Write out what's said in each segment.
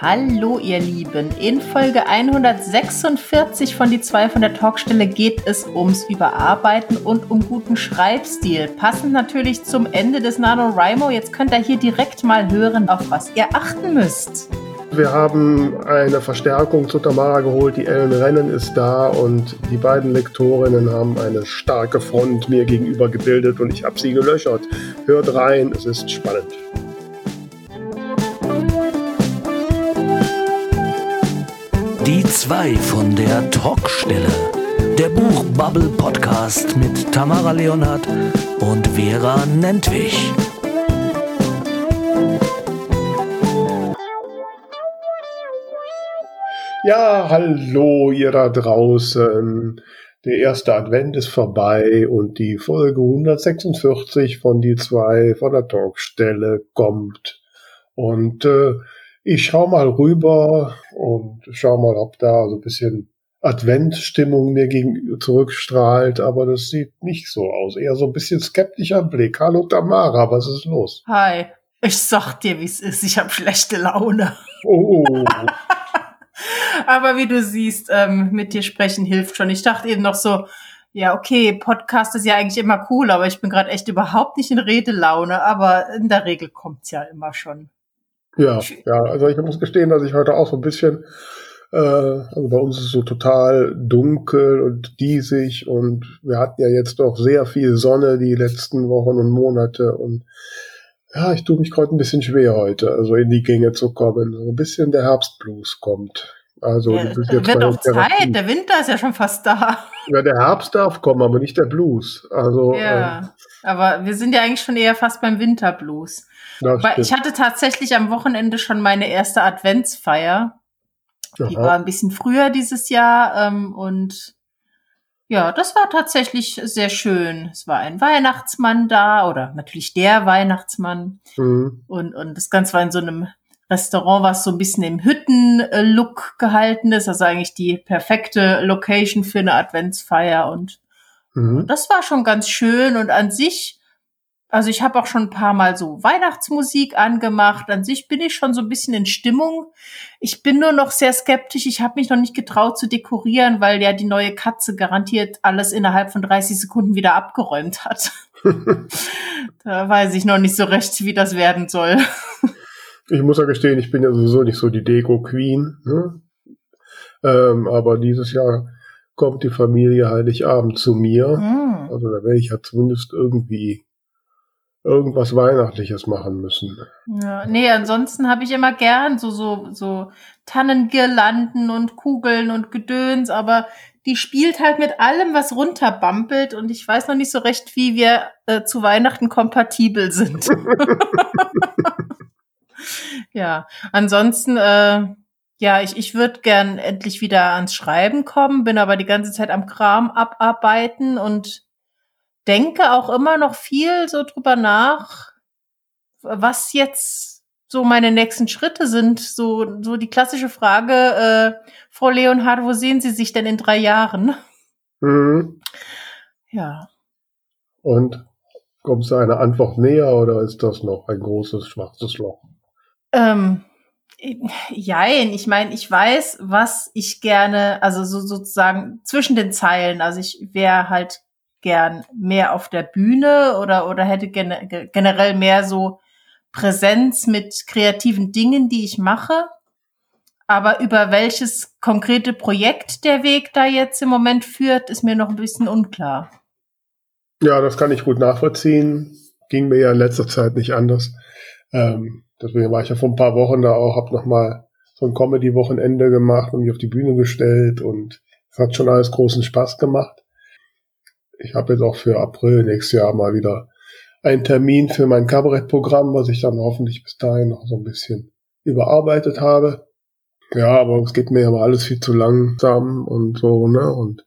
Hallo ihr Lieben, in Folge 146 von die 2 von der Talkstelle geht es ums Überarbeiten und um guten Schreibstil. Passend natürlich zum Ende des NaNoWriMo. Jetzt könnt ihr hier direkt mal hören, auf was ihr achten müsst. Wir haben eine Verstärkung zu Tamara geholt. Die Ellen Rennen ist da und die beiden Lektorinnen haben eine starke Front mir gegenüber gebildet und ich habe sie gelöchert. Hört rein, es ist spannend. Die zwei von der Talkstelle. Der Buchbubble Podcast mit Tamara Leonhardt und Vera Nentwich. Ja, hallo ihr da draußen. Der erste Advent ist vorbei und die Folge 146 von die zwei von der Talkstelle kommt. Und äh, ich schau mal rüber und schau mal, ob da so ein bisschen Adventstimmung mir gegenüber zurückstrahlt, aber das sieht nicht so aus. Eher so ein bisschen skeptischer Blick. Hallo Tamara, was ist los? Hi, ich sag dir, wie es ist. Ich habe schlechte Laune. Oh. aber wie du siehst, ähm, mit dir sprechen hilft schon. Ich dachte eben noch so, ja, okay, Podcast ist ja eigentlich immer cool, aber ich bin gerade echt überhaupt nicht in Redelaune, aber in der Regel kommt's ja immer schon. Ja, ja, also ich muss gestehen, dass ich heute auch so ein bisschen, äh, also bei uns ist es so total dunkel und diesig und wir hatten ja jetzt doch sehr viel Sonne die letzten Wochen und Monate und ja, ich tue mich gerade ein bisschen schwer heute, also in die Gänge zu kommen. So ein bisschen der Herbstblues kommt. Also ja, wird auch Zeit, der Winter ist ja schon fast da. Ja, der Herbst darf kommen, aber nicht der Blues. Also ja, äh, aber wir sind ja eigentlich schon eher fast beim Winterblues. Weil ich hatte tatsächlich am Wochenende schon meine erste Adventsfeier. Die war ein bisschen früher dieses Jahr ähm, und ja, das war tatsächlich sehr schön. Es war ein Weihnachtsmann da oder natürlich der Weihnachtsmann mhm. und und das Ganze war in so einem Restaurant, was so ein bisschen im Hütten-Look gehalten ist, also eigentlich die perfekte Location für eine Adventsfeier und mhm. das war schon ganz schön und an sich also ich habe auch schon ein paar Mal so Weihnachtsmusik angemacht. An sich bin ich schon so ein bisschen in Stimmung. Ich bin nur noch sehr skeptisch. Ich habe mich noch nicht getraut zu dekorieren, weil ja die neue Katze garantiert alles innerhalb von 30 Sekunden wieder abgeräumt hat. da weiß ich noch nicht so recht, wie das werden soll. ich muss ja gestehen, ich bin ja sowieso nicht so die Deko-Queen. Ne? Ähm, aber dieses Jahr kommt die Familie Heiligabend zu mir. Mm. Also da werde ich ja zumindest irgendwie irgendwas Weihnachtliches machen müssen. Ja, nee, ansonsten habe ich immer gern so, so, so Tannengirlanden und Kugeln und Gedöns, aber die spielt halt mit allem, was runterbampelt und ich weiß noch nicht so recht, wie wir äh, zu Weihnachten kompatibel sind. ja, ansonsten, äh, ja, ich, ich würde gern endlich wieder ans Schreiben kommen, bin aber die ganze Zeit am Kram abarbeiten und denke auch immer noch viel so drüber nach, was jetzt so meine nächsten Schritte sind. So, so die klassische Frage, äh, Frau Leonhard, wo sehen Sie sich denn in drei Jahren? Mhm. Ja. Und kommt es eine Antwort näher oder ist das noch ein großes schwarzes Loch? Ähm, Jein, ich meine, ich weiß, was ich gerne, also so sozusagen zwischen den Zeilen, also ich wäre halt gern mehr auf der Bühne oder, oder hätte gen generell mehr so Präsenz mit kreativen Dingen, die ich mache. Aber über welches konkrete Projekt der Weg da jetzt im Moment führt, ist mir noch ein bisschen unklar. Ja, das kann ich gut nachvollziehen. Ging mir ja in letzter Zeit nicht anders. Ähm, deswegen war ich ja vor ein paar Wochen da auch, hab noch mal so ein Comedy-Wochenende gemacht und mich auf die Bühne gestellt und es hat schon alles großen Spaß gemacht ich habe jetzt auch für April nächstes Jahr mal wieder einen Termin für mein Kabarettprogramm, was ich dann hoffentlich bis dahin noch so ein bisschen überarbeitet habe. Ja, aber es geht mir ja mal alles viel zu langsam und so, ne? Und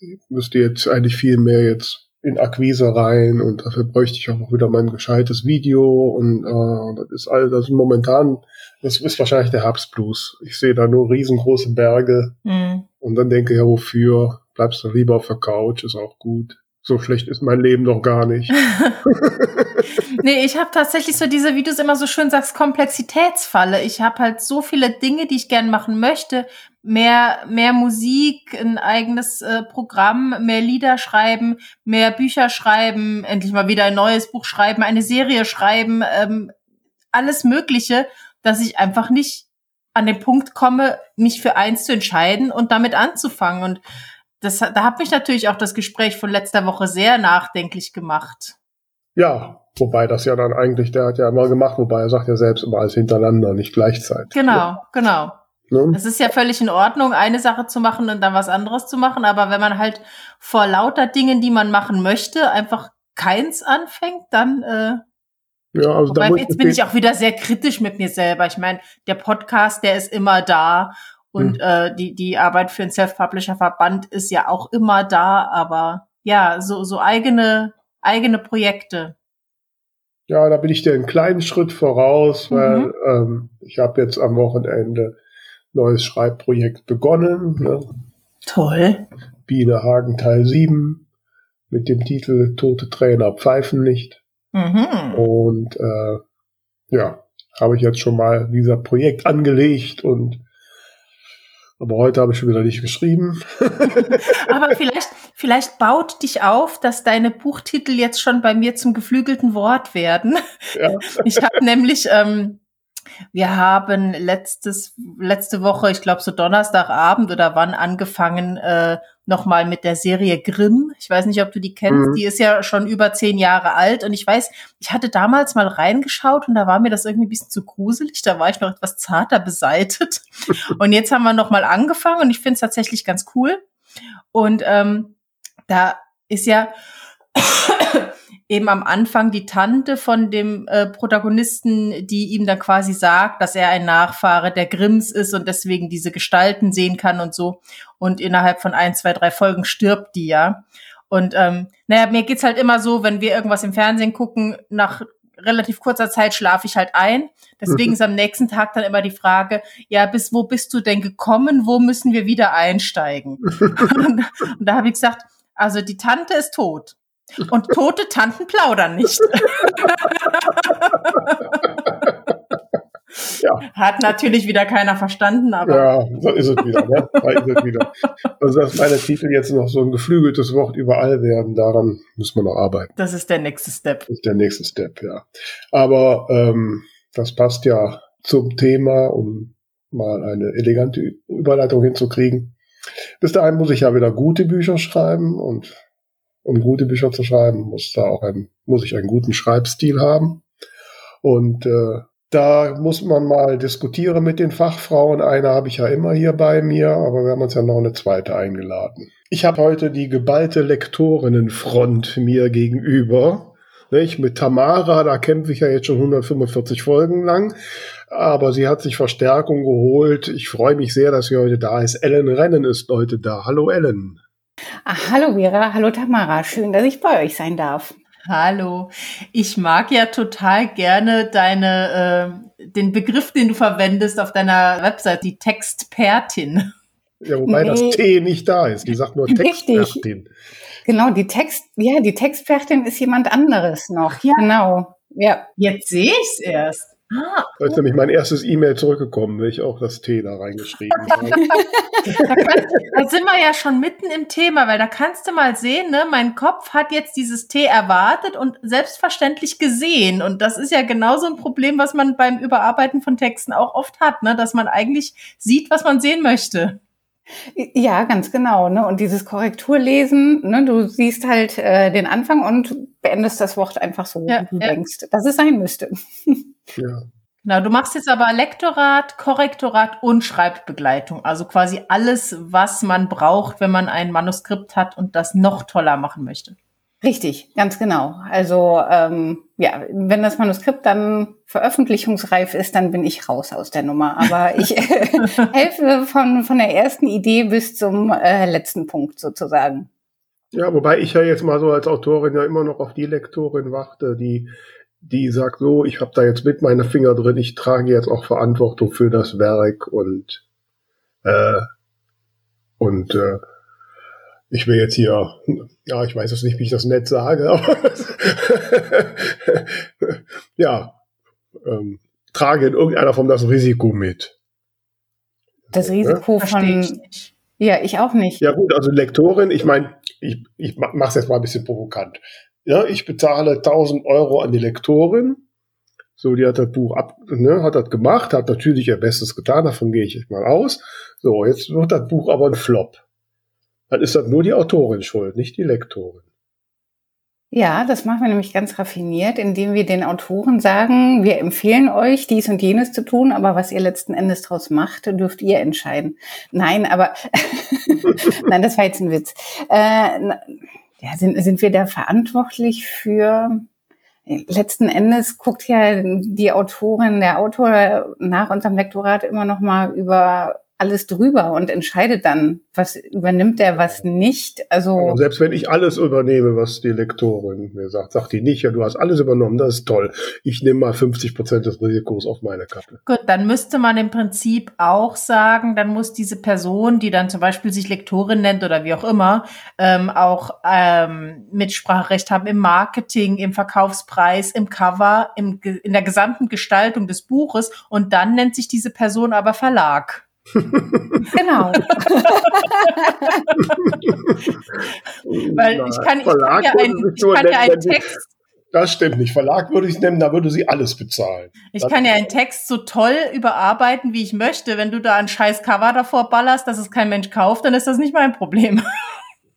ich müsste jetzt eigentlich viel mehr jetzt in Akquise rein und dafür bräuchte ich auch wieder mein gescheites Video und äh, das ist all das ist momentan, das ist wahrscheinlich der Herbstblues. Ich sehe da nur riesengroße Berge mhm. und dann denke ich ja, wofür? bleibst du lieber auf der Couch, ist auch gut. So schlecht ist mein Leben noch gar nicht. nee, ich habe tatsächlich so diese, wie du es immer so schön sagst, Komplexitätsfalle. Ich habe halt so viele Dinge, die ich gern machen möchte. Mehr, mehr Musik, ein eigenes äh, Programm, mehr Lieder schreiben, mehr Bücher schreiben, endlich mal wieder ein neues Buch schreiben, eine Serie schreiben, ähm, alles Mögliche, dass ich einfach nicht an den Punkt komme, mich für eins zu entscheiden und damit anzufangen. Und das, da hat mich natürlich auch das Gespräch von letzter Woche sehr nachdenklich gemacht. Ja, wobei das ja dann eigentlich, der hat ja immer gemacht, wobei er sagt ja selbst immer alles hintereinander, nicht gleichzeitig. Genau, ja. genau. Ne? Es ist ja völlig in Ordnung, eine Sache zu machen und dann was anderes zu machen, aber wenn man halt vor lauter Dingen, die man machen möchte, einfach keins anfängt, dann äh, ja, also Wobei, jetzt bin ich auch wieder sehr kritisch mit mir selber. Ich meine, der Podcast, der ist immer da und hm. äh, die, die Arbeit für den Self-Publisher-Verband ist ja auch immer da, aber ja, so, so eigene eigene Projekte? Ja, da bin ich dir einen kleinen Schritt voraus, mhm. weil ähm, ich habe jetzt am Wochenende neues Schreibprojekt begonnen. Ne? Toll. Biene Hagen Teil 7 mit dem Titel Tote Trainer pfeifen nicht. Mhm. Und äh, ja, habe ich jetzt schon mal dieser Projekt angelegt und aber heute habe ich schon wieder nicht geschrieben. Aber vielleicht, vielleicht baut dich auf, dass deine Buchtitel jetzt schon bei mir zum geflügelten Wort werden. Ja. Ich habe nämlich, ähm, wir haben letztes, letzte Woche, ich glaube so Donnerstagabend oder wann angefangen, äh, nochmal mit der Serie Grimm. Ich weiß nicht, ob du die kennst. Mhm. Die ist ja schon über zehn Jahre alt. Und ich weiß, ich hatte damals mal reingeschaut und da war mir das irgendwie ein bisschen zu gruselig. Da war ich noch etwas zarter beseitet. und jetzt haben wir nochmal angefangen und ich finde es tatsächlich ganz cool. Und ähm, da ist ja eben am Anfang die Tante von dem äh, Protagonisten, die ihm dann quasi sagt, dass er ein Nachfahre der Grimms ist und deswegen diese Gestalten sehen kann und so. Und innerhalb von ein, zwei, drei Folgen stirbt die ja. Und ähm, naja, mir geht's halt immer so, wenn wir irgendwas im Fernsehen gucken, nach relativ kurzer Zeit schlafe ich halt ein. Deswegen ist am nächsten Tag dann immer die Frage, ja, bis wo bist du denn gekommen? Wo müssen wir wieder einsteigen? und, und da habe ich gesagt, also die Tante ist tot. Und tote Tanten plaudern nicht. ja. Hat natürlich wieder keiner verstanden, aber. Ja, so ist es wieder, ne? Da ist es wieder. Also, dass meine Titel jetzt noch so ein geflügeltes Wort überall werden, daran müssen wir noch arbeiten. Das ist der nächste Step. Das ist der nächste Step, ja. Aber ähm, das passt ja zum Thema, um mal eine elegante Überleitung hinzukriegen. Bis dahin muss ich ja wieder gute Bücher schreiben und um gute Bücher zu schreiben, muss da auch ein, muss ich einen guten Schreibstil haben. Und äh, da muss man mal diskutieren mit den Fachfrauen. Eine habe ich ja immer hier bei mir, aber wir haben uns ja noch eine zweite eingeladen. Ich habe heute die geballte Lektorinnenfront mir gegenüber. Nicht? Mit Tamara, da kämpfe ich ja jetzt schon 145 Folgen lang. Aber sie hat sich Verstärkung geholt. Ich freue mich sehr, dass sie heute da ist. Ellen Rennen ist heute da. Hallo Ellen. Ach, hallo Vera, hallo Tamara, schön, dass ich bei euch sein darf. Hallo, ich mag ja total gerne deine, äh, den Begriff, den du verwendest auf deiner Website, die Textpertin. Ja, wobei nee. das T nicht da ist. Die sagt nur Textpertin. Genau, die Text, ja, die Textpertin ist jemand anderes noch. Ja. Genau. Ja. Jetzt sehe ich es erst. Ah, da ist nämlich mein erstes E-Mail zurückgekommen, wenn ich auch das T da reingeschrieben habe. da, kann, da, sind wir ja schon mitten im Thema, weil da kannst du mal sehen, ne, mein Kopf hat jetzt dieses T erwartet und selbstverständlich gesehen. Und das ist ja genauso ein Problem, was man beim Überarbeiten von Texten auch oft hat, ne, dass man eigentlich sieht, was man sehen möchte. Ja, ganz genau. Ne? Und dieses Korrekturlesen, ne? du siehst halt äh, den Anfang und beendest das Wort einfach so, ja, wie du ja. denkst, dass es sein müsste. Ja. Genau, du machst jetzt aber Lektorat, Korrektorat und Schreibbegleitung. Also quasi alles, was man braucht, wenn man ein Manuskript hat und das noch toller machen möchte. Richtig, ganz genau. Also ähm, ja, wenn das Manuskript dann veröffentlichungsreif ist, dann bin ich raus aus der Nummer. Aber ich helfe von, von der ersten Idee bis zum äh, letzten Punkt sozusagen. Ja, wobei ich ja jetzt mal so als Autorin ja immer noch auf die Lektorin warte, die die sagt so, ich habe da jetzt mit meinen Finger drin, ich trage jetzt auch Verantwortung für das Werk und äh, und äh, ich will jetzt hier, ja, ich weiß jetzt nicht, wie ich das nett sage, aber ja, ähm, trage in irgendeiner Form das Risiko mit. Das Risiko ja? von. Ja, ich auch nicht. Ja gut, also Lektorin, ich meine, ich, ich mache es jetzt mal ein bisschen provokant. Ja, ich bezahle 1000 Euro an die Lektorin. So, die hat das Buch ab, ne, hat das gemacht, hat natürlich ihr Bestes getan, davon gehe ich jetzt mal aus. So, jetzt wird das Buch aber ein Flop. Dann ist das nur die Autorin schuld, nicht die Lektorin. Ja, das machen wir nämlich ganz raffiniert, indem wir den Autoren sagen, wir empfehlen euch, dies und jenes zu tun, aber was ihr letzten Endes draus macht, dürft ihr entscheiden. Nein, aber nein, das war jetzt ein Witz. Äh, ja, sind, sind wir da verantwortlich für letzten Endes guckt ja die Autorin, der Autor nach unserem Lektorat immer noch mal über alles drüber und entscheidet dann, was übernimmt er, was nicht. Also selbst wenn ich alles übernehme, was die Lektorin mir sagt, sagt die nicht, ja, du hast alles übernommen, das ist toll. Ich nehme mal 50 Prozent des Risikos auf meine Kappe. Gut, dann müsste man im Prinzip auch sagen, dann muss diese Person, die dann zum Beispiel sich Lektorin nennt oder wie auch immer, ähm, auch ähm, Mitspracherecht haben im Marketing, im Verkaufspreis, im Cover, im, in der gesamten Gestaltung des Buches und dann nennt sich diese Person aber Verlag. Genau. Weil ich kann, ich kann ja, ein, ich kann ja einen Text. Das stimmt nicht. Verlag würde ich es nennen, da würde sie alles bezahlen. Ich das kann ja einen Text so toll überarbeiten, wie ich möchte. Wenn du da ein scheiß Cover davor ballerst, dass es kein Mensch kauft, dann ist das nicht mein Problem.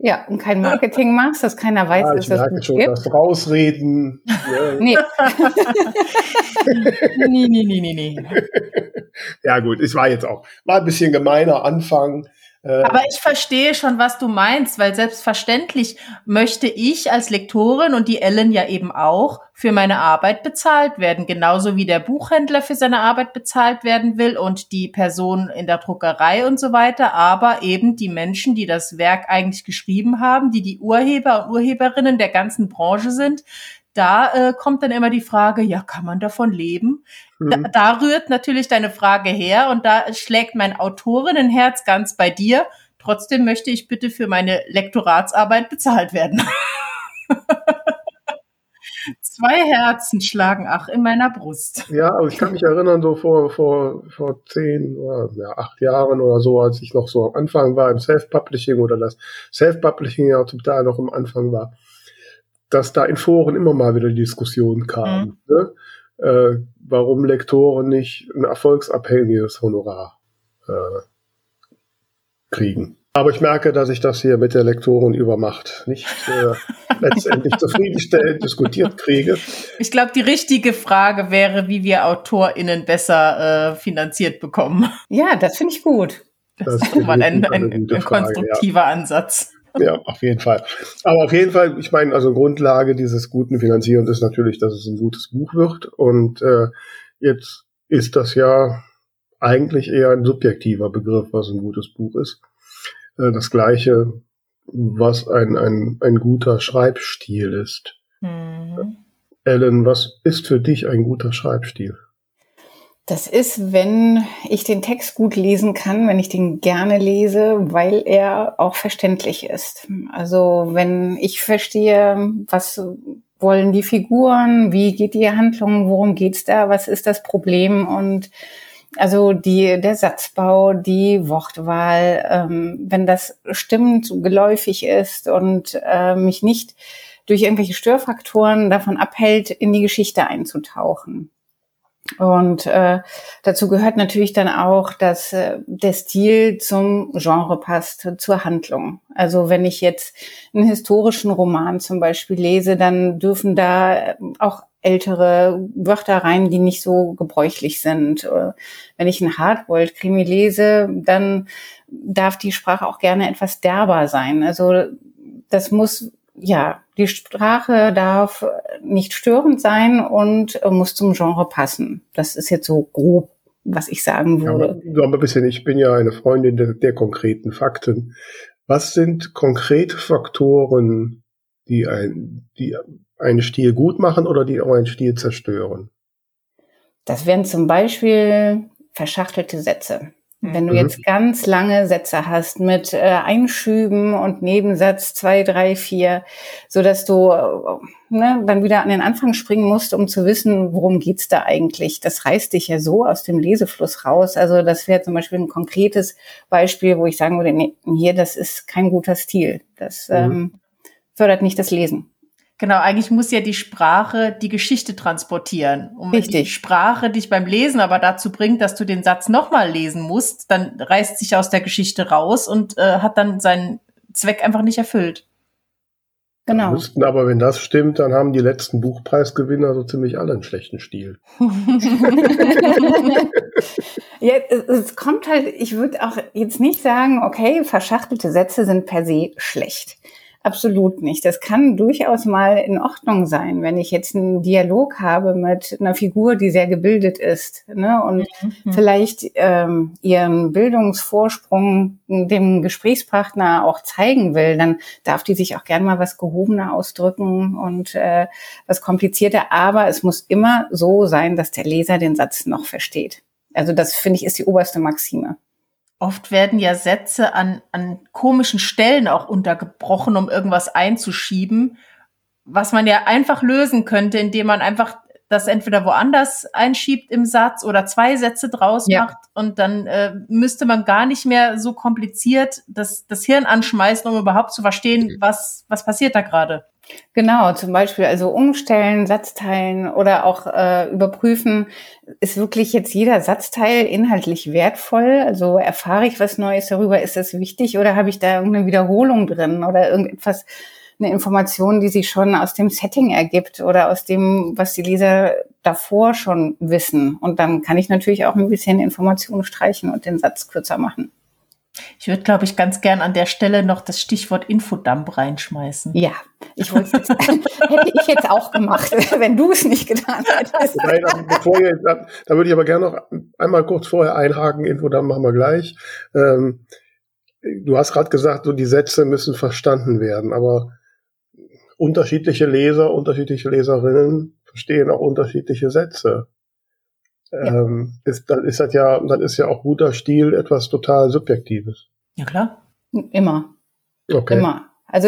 Ja, und kein Marketing machst, dass keiner weiß, ja, dass das merke schon, gibt. das Rausreden. nee. nee, nee, nee, nee, nee. Ja gut, es war jetzt auch, war ein bisschen gemeiner Anfang. Äh, Aber ich verstehe schon, was du meinst, weil selbstverständlich möchte ich als Lektorin und die Ellen ja eben auch für meine Arbeit bezahlt werden, genauso wie der Buchhändler für seine Arbeit bezahlt werden will und die Person in der Druckerei und so weiter, aber eben die Menschen, die das Werk eigentlich geschrieben haben, die die Urheber und Urheberinnen der ganzen Branche sind, da äh, kommt dann immer die Frage, ja, kann man davon leben? Mhm. Da, da rührt natürlich deine Frage her und da schlägt mein Autorinnenherz ganz bei dir. Trotzdem möchte ich bitte für meine Lektoratsarbeit bezahlt werden. Zwei Herzen schlagen ach in meiner Brust. Ja, aber ich kann mich erinnern, so vor, vor, vor zehn oder ja, acht Jahren oder so, als ich noch so am Anfang war im Self-Publishing oder das Self-Publishing ja zum Teil noch am Anfang war dass da in Foren immer mal wieder Diskussionen kamen. Mhm. Ne? Äh, warum Lektoren nicht ein erfolgsabhängiges Honorar äh, kriegen. Aber ich merke, dass ich das hier mit der Lektorenübermacht nicht äh, letztendlich zufriedenstellend diskutiert kriege. Ich glaube, die richtige Frage wäre, wie wir AutorInnen besser äh, finanziert bekommen. Ja, das finde ich gut. Das, das ist mal ein, ein, ein, konstruktiver ja. Ansatz. Ja, auf jeden Fall. Aber auf jeden Fall, ich meine, also Grundlage dieses guten Finanzierens ist natürlich, dass es ein gutes Buch wird. Und äh, jetzt ist das ja eigentlich eher ein subjektiver Begriff, was ein gutes Buch ist. Äh, das gleiche, was ein, ein, ein guter Schreibstil ist. Mhm. Ellen, was ist für dich ein guter Schreibstil? Das ist, wenn ich den Text gut lesen kann, wenn ich den gerne lese, weil er auch verständlich ist. Also wenn ich verstehe, was wollen die Figuren, wie geht die Handlung, worum geht's da, was ist das Problem und also die, der Satzbau, die Wortwahl, ähm, wenn das stimmt, geläufig ist und äh, mich nicht durch irgendwelche Störfaktoren davon abhält, in die Geschichte einzutauchen. Und äh, dazu gehört natürlich dann auch, dass äh, der Stil zum Genre passt, zur Handlung. Also wenn ich jetzt einen historischen Roman zum Beispiel lese, dann dürfen da auch ältere Wörter rein, die nicht so gebräuchlich sind. Äh, wenn ich einen Hardboiled-Krimi lese, dann darf die Sprache auch gerne etwas derber sein. Also das muss ja, die Sprache darf nicht störend sein und muss zum Genre passen. Das ist jetzt so grob, was ich sagen würde. Ja, aber ein bisschen, ich bin ja eine Freundin der, der konkreten Fakten. Was sind konkrete Faktoren, die, ein, die einen Stil gut machen oder die auch einen Stil zerstören? Das wären zum Beispiel verschachtelte Sätze. Wenn du mhm. jetzt ganz lange Sätze hast mit äh, Einschüben und Nebensatz zwei, drei, vier, so dass du äh, ne, dann wieder an den Anfang springen musst, um zu wissen, worum geht's da eigentlich. Das reißt dich ja so aus dem Lesefluss raus. Also das wäre zum Beispiel ein konkretes Beispiel, wo ich sagen würde, nee, hier, das ist kein guter Stil. Das mhm. ähm, fördert nicht das Lesen. Genau, eigentlich muss ja die Sprache die Geschichte transportieren. Und wenn die Sprache dich beim Lesen aber dazu bringt, dass du den Satz nochmal lesen musst, dann reißt sich aus der Geschichte raus und äh, hat dann seinen Zweck einfach nicht erfüllt. Genau. Müssten aber, wenn das stimmt, dann haben die letzten Buchpreisgewinner so ziemlich alle einen schlechten Stil. ja, es, es kommt halt, ich würde auch jetzt nicht sagen, okay, verschachtelte Sätze sind per se schlecht. Absolut nicht. Das kann durchaus mal in Ordnung sein, wenn ich jetzt einen Dialog habe mit einer Figur, die sehr gebildet ist ne, und mhm. vielleicht ähm, ihren Bildungsvorsprung dem Gesprächspartner auch zeigen will, dann darf die sich auch gern mal was gehobener ausdrücken und äh, was komplizierter. Aber es muss immer so sein, dass der Leser den Satz noch versteht. Also das finde ich ist die oberste Maxime. Oft werden ja Sätze an, an komischen Stellen auch untergebrochen, um irgendwas einzuschieben, was man ja einfach lösen könnte, indem man einfach das entweder woanders einschiebt im Satz oder zwei Sätze draus ja. macht und dann äh, müsste man gar nicht mehr so kompliziert das, das Hirn anschmeißen, um überhaupt zu verstehen, was, was passiert da gerade. Genau, zum Beispiel also umstellen, Satzteilen oder auch äh, überprüfen, ist wirklich jetzt jeder Satzteil inhaltlich wertvoll? Also erfahre ich was Neues darüber, ist das wichtig oder habe ich da irgendeine Wiederholung drin oder irgendetwas, eine Information, die sich schon aus dem Setting ergibt oder aus dem, was die Leser davor schon wissen. Und dann kann ich natürlich auch ein bisschen Informationen streichen und den Satz kürzer machen. Ich würde, glaube ich, ganz gern an der Stelle noch das Stichwort Infodump reinschmeißen. Ja, ich wollte jetzt, hätte ich jetzt auch gemacht, wenn du es nicht getan hättest. Nein, also bevor ihr, da, da würde ich aber gerne noch einmal kurz vorher einhaken. Infodump machen wir gleich. Ähm, du hast gerade gesagt, so die Sätze müssen verstanden werden, aber unterschiedliche Leser, unterschiedliche Leserinnen verstehen auch unterschiedliche Sätze ähm, ist, dann ist das ja, dann ist ja auch guter Stil etwas total Subjektives. Ja, klar. Immer. Okay. Immer. Also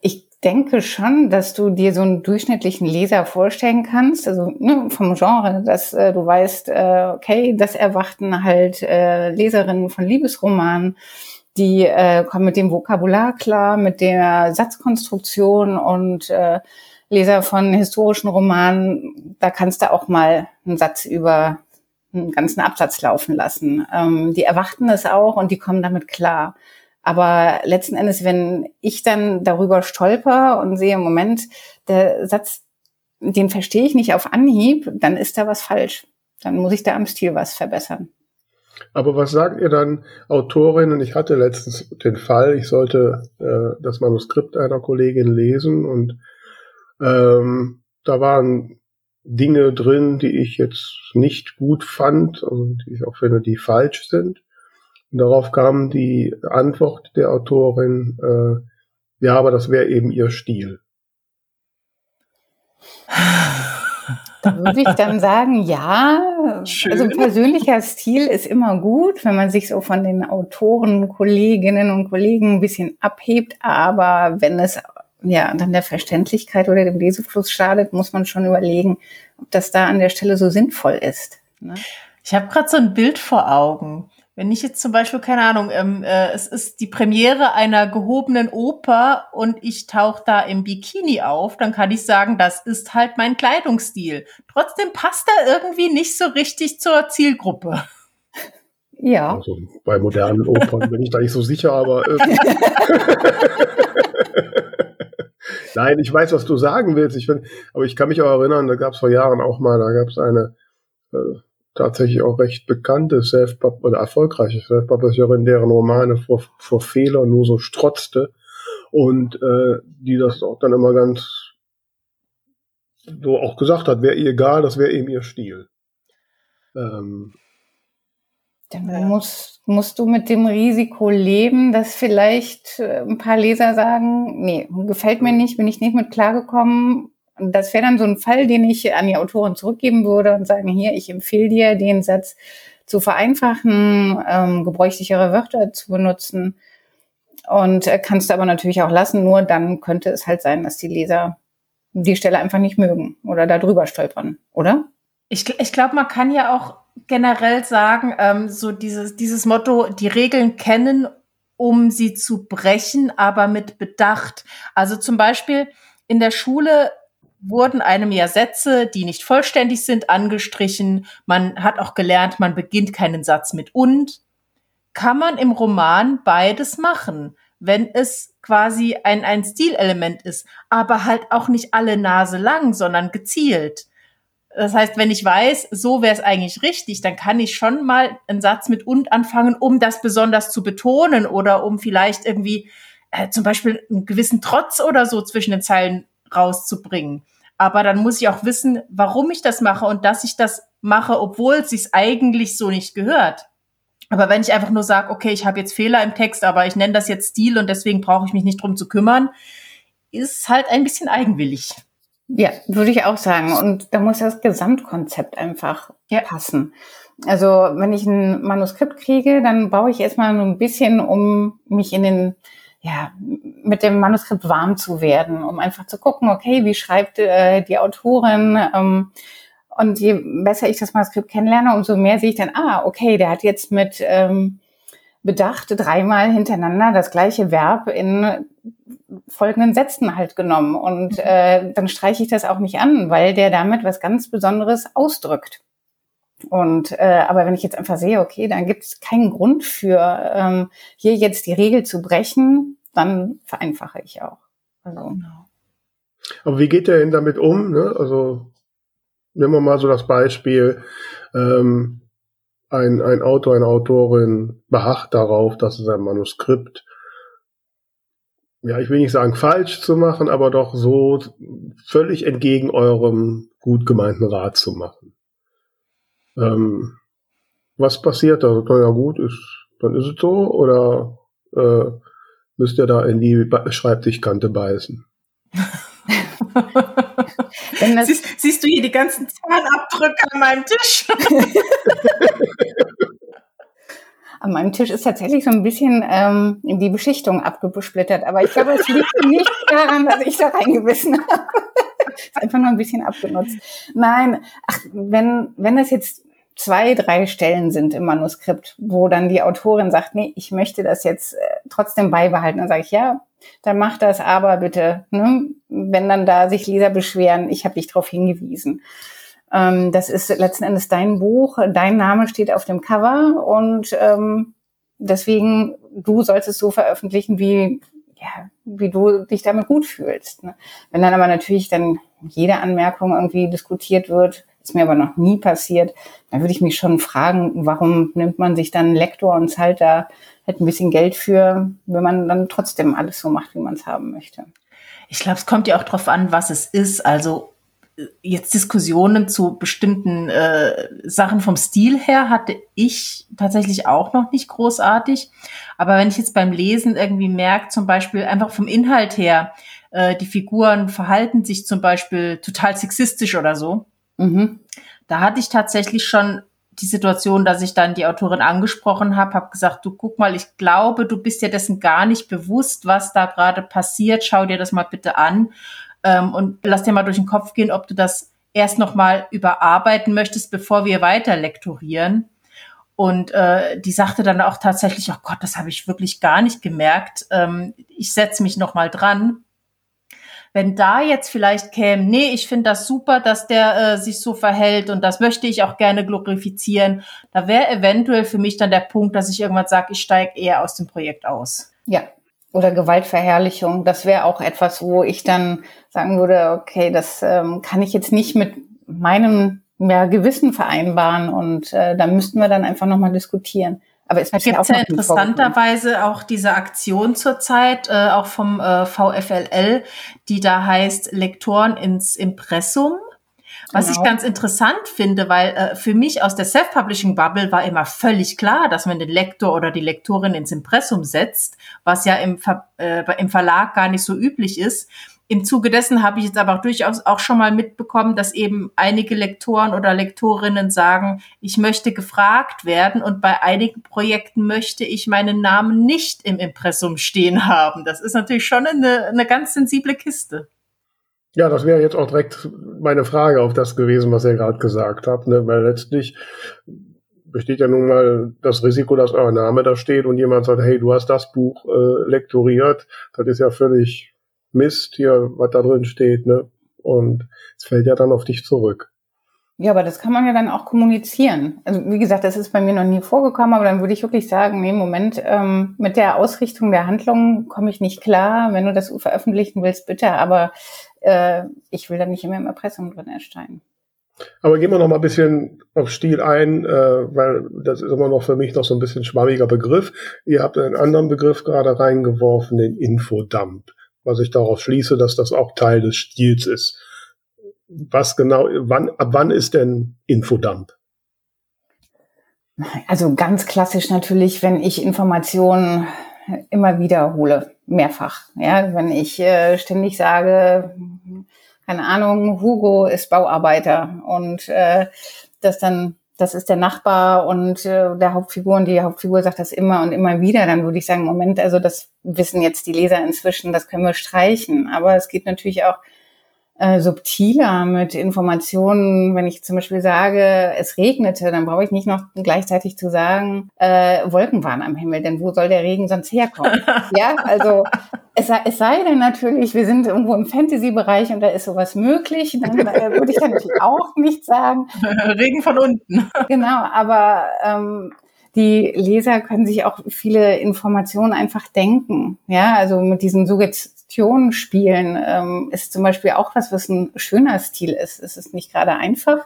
ich denke schon, dass du dir so einen durchschnittlichen Leser vorstellen kannst, also ne, vom Genre, dass äh, du weißt, äh, okay, das erwarten halt äh, Leserinnen von Liebesromanen, die äh, kommen mit dem Vokabular klar, mit der Satzkonstruktion und äh, Leser von historischen Romanen, da kannst du auch mal einen Satz über einen ganzen Absatz laufen lassen. Ähm, die erwarten es auch und die kommen damit klar. Aber letzten Endes, wenn ich dann darüber stolper und sehe, Moment, der Satz, den verstehe ich nicht auf Anhieb, dann ist da was falsch. Dann muss ich da am Stil was verbessern. Aber was sagt ihr dann Autorin? Und ich hatte letztens den Fall, ich sollte äh, das Manuskript einer Kollegin lesen und ähm, da waren Dinge drin, die ich jetzt nicht gut fand, also die ich auch finde, die falsch sind. Und darauf kam die Antwort der Autorin, äh, ja, aber das wäre eben ihr Stil. Da würde ich dann sagen, ja, Schön. also persönlicher Stil ist immer gut, wenn man sich so von den Autoren, Kolleginnen und Kollegen ein bisschen abhebt, aber wenn es ja, dann der Verständlichkeit oder dem Lesefluss schadet, muss man schon überlegen, ob das da an der Stelle so sinnvoll ist. Ne? Ich habe gerade so ein Bild vor Augen. Wenn ich jetzt zum Beispiel, keine Ahnung, ähm, äh, es ist die Premiere einer gehobenen Oper und ich tauche da im Bikini auf, dann kann ich sagen, das ist halt mein Kleidungsstil. Trotzdem passt er irgendwie nicht so richtig zur Zielgruppe. Ja. Also bei modernen Opern bin ich da nicht so sicher, aber. Äh, Nein, ich weiß, was du sagen willst. Ich find, aber ich kann mich auch erinnern, da gab es vor Jahren auch mal, da gab es eine äh, tatsächlich auch recht bekannte Self oder erfolgreiche Self-Publisherin, deren Romane vor, vor Fehler nur so strotzte und äh, die das auch dann immer ganz so auch gesagt hat, wäre ihr egal, das wäre eben ihr Stil. Ähm, dann ja. musst, musst du mit dem Risiko leben, dass vielleicht äh, ein paar Leser sagen, nee, gefällt mir nicht, bin ich nicht mit klargekommen. Das wäre dann so ein Fall, den ich an die Autorin zurückgeben würde und sagen, hier, ich empfehle dir den Satz zu vereinfachen, ähm, gebräuchlichere Wörter zu benutzen. Und äh, kannst du aber natürlich auch lassen, nur dann könnte es halt sein, dass die Leser die Stelle einfach nicht mögen oder da drüber stolpern, oder? Ich, ich glaube, man kann ja auch generell sagen, ähm, so dieses, dieses Motto, die Regeln kennen, um sie zu brechen, aber mit Bedacht. Also zum Beispiel in der Schule wurden einem ja Sätze, die nicht vollständig sind, angestrichen. Man hat auch gelernt, man beginnt keinen Satz mit und. Kann man im Roman beides machen, wenn es quasi ein, ein Stilelement ist, aber halt auch nicht alle Nase lang, sondern gezielt. Das heißt, wenn ich weiß, so wäre es eigentlich richtig, dann kann ich schon mal einen Satz mit und anfangen, um das besonders zu betonen oder um vielleicht irgendwie äh, zum Beispiel einen gewissen Trotz oder so zwischen den Zeilen rauszubringen. Aber dann muss ich auch wissen, warum ich das mache und dass ich das mache, obwohl es sich eigentlich so nicht gehört. Aber wenn ich einfach nur sage, okay, ich habe jetzt Fehler im Text, aber ich nenne das jetzt Stil und deswegen brauche ich mich nicht drum zu kümmern, ist halt ein bisschen eigenwillig. Ja, würde ich auch sagen. Und da muss das Gesamtkonzept einfach ja. passen. Also wenn ich ein Manuskript kriege, dann baue ich erstmal so ein bisschen, um mich in den, ja, mit dem Manuskript warm zu werden, um einfach zu gucken, okay, wie schreibt äh, die Autorin? Ähm, und je besser ich das Manuskript kennenlerne, umso mehr sehe ich dann, ah, okay, der hat jetzt mit ähm, Bedacht dreimal hintereinander das gleiche Verb in folgenden Sätzen halt genommen. Und mhm. äh, dann streiche ich das auch nicht an, weil der damit was ganz Besonderes ausdrückt. Und äh, aber wenn ich jetzt einfach sehe, okay, dann gibt es keinen Grund für ähm, hier jetzt die Regel zu brechen, dann vereinfache ich auch. Also. Genau. Aber wie geht der denn damit um? Ne? Also nehmen wir mal so das Beispiel, ähm, ein, ein Autor, eine Autorin beharrt darauf, dass es ein Manuskript ja, ich will nicht sagen falsch zu machen, aber doch so völlig entgegen eurem gut gemeinten Rat zu machen. Ähm, was passiert da? Na ja, gut, ist, dann ist es so, oder äh, müsst ihr da in die Schreibtischkante beißen? siehst, siehst, du hier die ganzen Zahnabdrücke an meinem Tisch? An meinem Tisch ist tatsächlich so ein bisschen ähm, die Beschichtung abgesplittert, aber ich glaube, es liegt nicht daran, dass ich da reingebissen habe. ist einfach nur ein bisschen abgenutzt. Nein, ach, wenn, wenn das jetzt zwei, drei Stellen sind im Manuskript, wo dann die Autorin sagt, nee, ich möchte das jetzt äh, trotzdem beibehalten, dann sage ich, ja, dann mach das aber bitte. Ne? Wenn dann da sich Leser beschweren, ich habe dich darauf hingewiesen. Ähm, das ist letzten Endes dein Buch, dein Name steht auf dem Cover und ähm, deswegen, du sollst es so veröffentlichen, wie, ja, wie du dich damit gut fühlst. Ne? Wenn dann aber natürlich dann jede Anmerkung irgendwie diskutiert wird, ist mir aber noch nie passiert, dann würde ich mich schon fragen, warum nimmt man sich dann Lektor und zahlt da halt ein bisschen Geld für, wenn man dann trotzdem alles so macht, wie man es haben möchte. Ich glaube, es kommt ja auch drauf an, was es ist. Also jetzt Diskussionen zu bestimmten äh, Sachen vom Stil her hatte ich tatsächlich auch noch nicht großartig. Aber wenn ich jetzt beim Lesen irgendwie merke, zum Beispiel einfach vom Inhalt her, äh, die Figuren verhalten sich zum Beispiel total sexistisch oder so, mhm. da hatte ich tatsächlich schon die Situation, dass ich dann die Autorin angesprochen habe, habe gesagt, du guck mal, ich glaube, du bist dir dessen gar nicht bewusst, was da gerade passiert. Schau dir das mal bitte an ähm, und lass dir mal durch den Kopf gehen, ob du das erst noch mal überarbeiten möchtest, bevor wir weiter lektorieren. Und äh, die sagte dann auch tatsächlich, oh Gott, das habe ich wirklich gar nicht gemerkt. Ähm, ich setze mich noch mal dran. Wenn da jetzt vielleicht käme, nee, ich finde das super, dass der äh, sich so verhält und das möchte ich auch gerne glorifizieren, da wäre eventuell für mich dann der Punkt, dass ich irgendwann sage, ich steige eher aus dem Projekt aus. Ja, oder Gewaltverherrlichung. Das wäre auch etwas, wo ich dann sagen würde, okay, das ähm, kann ich jetzt nicht mit meinem mehr Gewissen vereinbaren und äh, da müssten wir dann einfach nochmal diskutieren. Aber es gibt ja, ja interessanterweise auch diese Aktion zurzeit, äh, auch vom äh, VFLL, die da heißt Lektoren ins Impressum. Was genau. ich ganz interessant finde, weil äh, für mich aus der Self-Publishing-Bubble war immer völlig klar, dass man den Lektor oder die Lektorin ins Impressum setzt, was ja im, Ver äh, im Verlag gar nicht so üblich ist. Im Zuge dessen habe ich jetzt aber auch durchaus auch schon mal mitbekommen, dass eben einige Lektoren oder Lektorinnen sagen, ich möchte gefragt werden und bei einigen Projekten möchte ich meinen Namen nicht im Impressum stehen haben. Das ist natürlich schon eine, eine ganz sensible Kiste. Ja, das wäre jetzt auch direkt meine Frage auf das gewesen, was ihr gerade gesagt habt, ne? weil letztlich besteht ja nun mal das Risiko, dass euer Name da steht und jemand sagt, hey, du hast das Buch äh, lektoriert, das ist ja völlig Mist hier, was da drin steht, ne? Und es fällt ja dann auf dich zurück. Ja, aber das kann man ja dann auch kommunizieren. Also wie gesagt, das ist bei mir noch nie vorgekommen, aber dann würde ich wirklich sagen, nee, Moment, ähm, mit der Ausrichtung der Handlung komme ich nicht klar. Wenn du das veröffentlichen willst, bitte, aber äh, ich will da nicht immer im Erpressung drin erscheinen. Aber gehen wir noch mal ein bisschen auf Stil ein, äh, weil das ist immer noch für mich noch so ein bisschen schwammiger Begriff. Ihr habt einen anderen Begriff gerade reingeworfen, den Infodump, was ich daraus schließe, dass das auch Teil des Stils ist. Was genau, wann, ab wann ist denn Infodump? Also ganz klassisch natürlich, wenn ich Informationen immer wiederhole, mehrfach. Ja, wenn ich äh, ständig sage, keine Ahnung, Hugo ist Bauarbeiter und äh, das dann, das ist der Nachbar und äh, der Hauptfigur und die Hauptfigur sagt das immer und immer wieder, dann würde ich sagen, Moment, also das wissen jetzt die Leser inzwischen, das können wir streichen. Aber es geht natürlich auch äh, subtiler mit Informationen. Wenn ich zum Beispiel sage, es regnete, dann brauche ich nicht noch gleichzeitig zu sagen, äh, Wolken waren am Himmel, denn wo soll der Regen sonst herkommen? ja, also es sei, es sei denn natürlich, wir sind irgendwo im Fantasy-Bereich und da ist sowas möglich, dann äh, würde ich dann natürlich auch nicht sagen. Regen von unten. Genau, aber ähm, die Leser können sich auch viele Informationen einfach denken. Ja, also mit diesen Suggestionen spielen ähm, ist zum Beispiel auch was, was ein schöner Stil ist. Es ist nicht gerade einfach,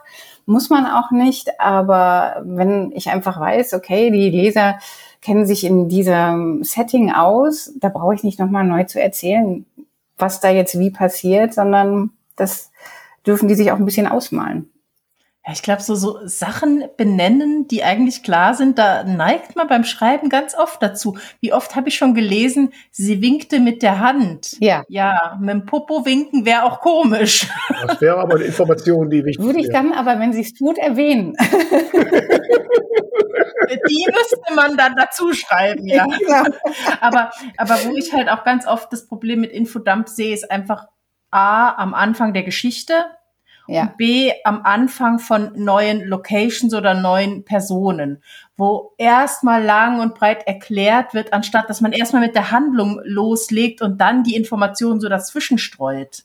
muss man auch nicht, aber wenn ich einfach weiß, okay, die Leser kennen sich in diesem Setting aus, da brauche ich nicht nochmal neu zu erzählen, was da jetzt wie passiert, sondern das dürfen die sich auch ein bisschen ausmalen. Ja, ich glaube, so, so Sachen benennen, die eigentlich klar sind, da neigt man beim Schreiben ganz oft dazu. Wie oft habe ich schon gelesen, sie winkte mit der Hand. Ja. Ja, mit dem Popo winken wäre auch komisch. Das wäre aber eine Information, die wichtig Würde ich dann aber, wenn sie es tut, erwähnen. die müsste man dann dazu schreiben, ja. Genau. Aber, aber wo ich halt auch ganz oft das Problem mit Infodump sehe, ist einfach A, am Anfang der Geschichte ja. und B am Anfang von neuen Locations oder neuen Personen, wo erstmal lang und breit erklärt wird, anstatt dass man erstmal mit der Handlung loslegt und dann die Informationen so dazwischen streut.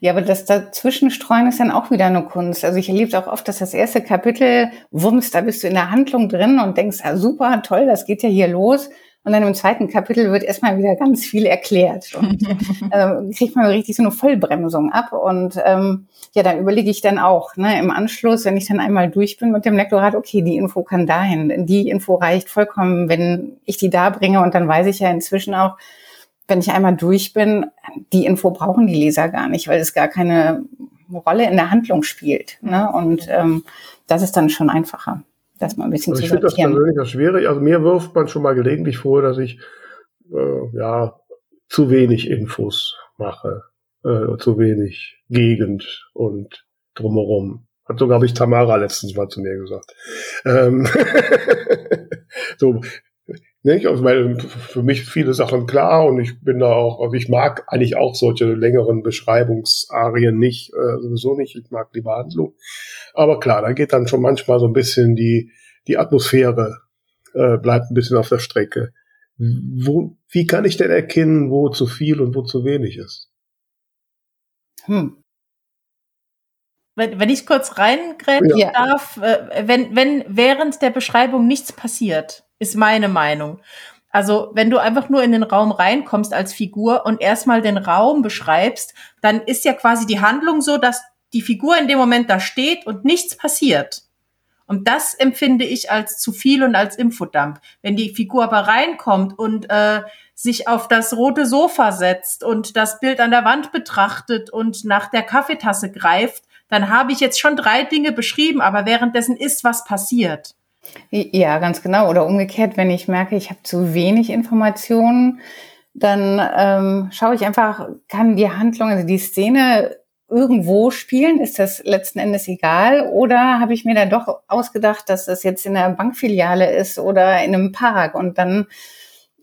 Ja, aber das Dazwischenstreuen ist dann auch wieder eine Kunst. Also ich erlebe es auch oft, dass das erste Kapitel, wumms, da bist du in der Handlung drin und denkst, ah, super, toll, das geht ja hier los. Und dann im zweiten Kapitel wird erstmal wieder ganz viel erklärt. Und äh, kriegt man richtig so eine Vollbremsung ab. Und ähm, ja, dann überlege ich dann auch, ne, im Anschluss, wenn ich dann einmal durch bin mit dem Lektorat, okay, die Info kann dahin. Die Info reicht vollkommen, wenn ich die da bringe. Und dann weiß ich ja inzwischen auch, wenn ich einmal durch bin, die Info brauchen die Leser gar nicht, weil es gar keine Rolle in der Handlung spielt. Ne? Und ähm, das ist dann schon einfacher das mal ein bisschen also zu Ich finde das persönlich das schwierig. Also mir wirft man schon mal gelegentlich vor, dass ich äh, ja zu wenig Infos mache, äh, zu wenig Gegend und drumherum. Hat sogar habe ich Tamara letztens mal zu mir gesagt. Ähm so, nicht? Also weil für mich viele Sachen klar und ich bin da auch, also ich mag eigentlich auch solche längeren Beschreibungsarien nicht, äh, sowieso nicht. Ich mag die Behandlung. Aber klar, da geht dann schon manchmal so ein bisschen die, die Atmosphäre äh, bleibt ein bisschen auf der Strecke. Wo, wie kann ich denn erkennen, wo zu viel und wo zu wenig ist? Hm. Wenn, wenn ich kurz reingreifen ja. darf, äh, wenn, wenn während der Beschreibung nichts passiert, ist meine Meinung. Also wenn du einfach nur in den Raum reinkommst als Figur und erstmal den Raum beschreibst, dann ist ja quasi die Handlung so, dass die Figur in dem Moment da steht und nichts passiert. Und das empfinde ich als zu viel und als Infodump. Wenn die Figur aber reinkommt und äh, sich auf das rote Sofa setzt und das Bild an der Wand betrachtet und nach der Kaffeetasse greift, dann habe ich jetzt schon drei Dinge beschrieben, aber währenddessen ist was passiert. Ja, ganz genau. Oder umgekehrt, wenn ich merke, ich habe zu wenig Informationen, dann ähm, schaue ich einfach, kann die Handlung, also die Szene irgendwo spielen? Ist das letzten Endes egal? Oder habe ich mir dann doch ausgedacht, dass das jetzt in einer Bankfiliale ist oder in einem Park? Und dann,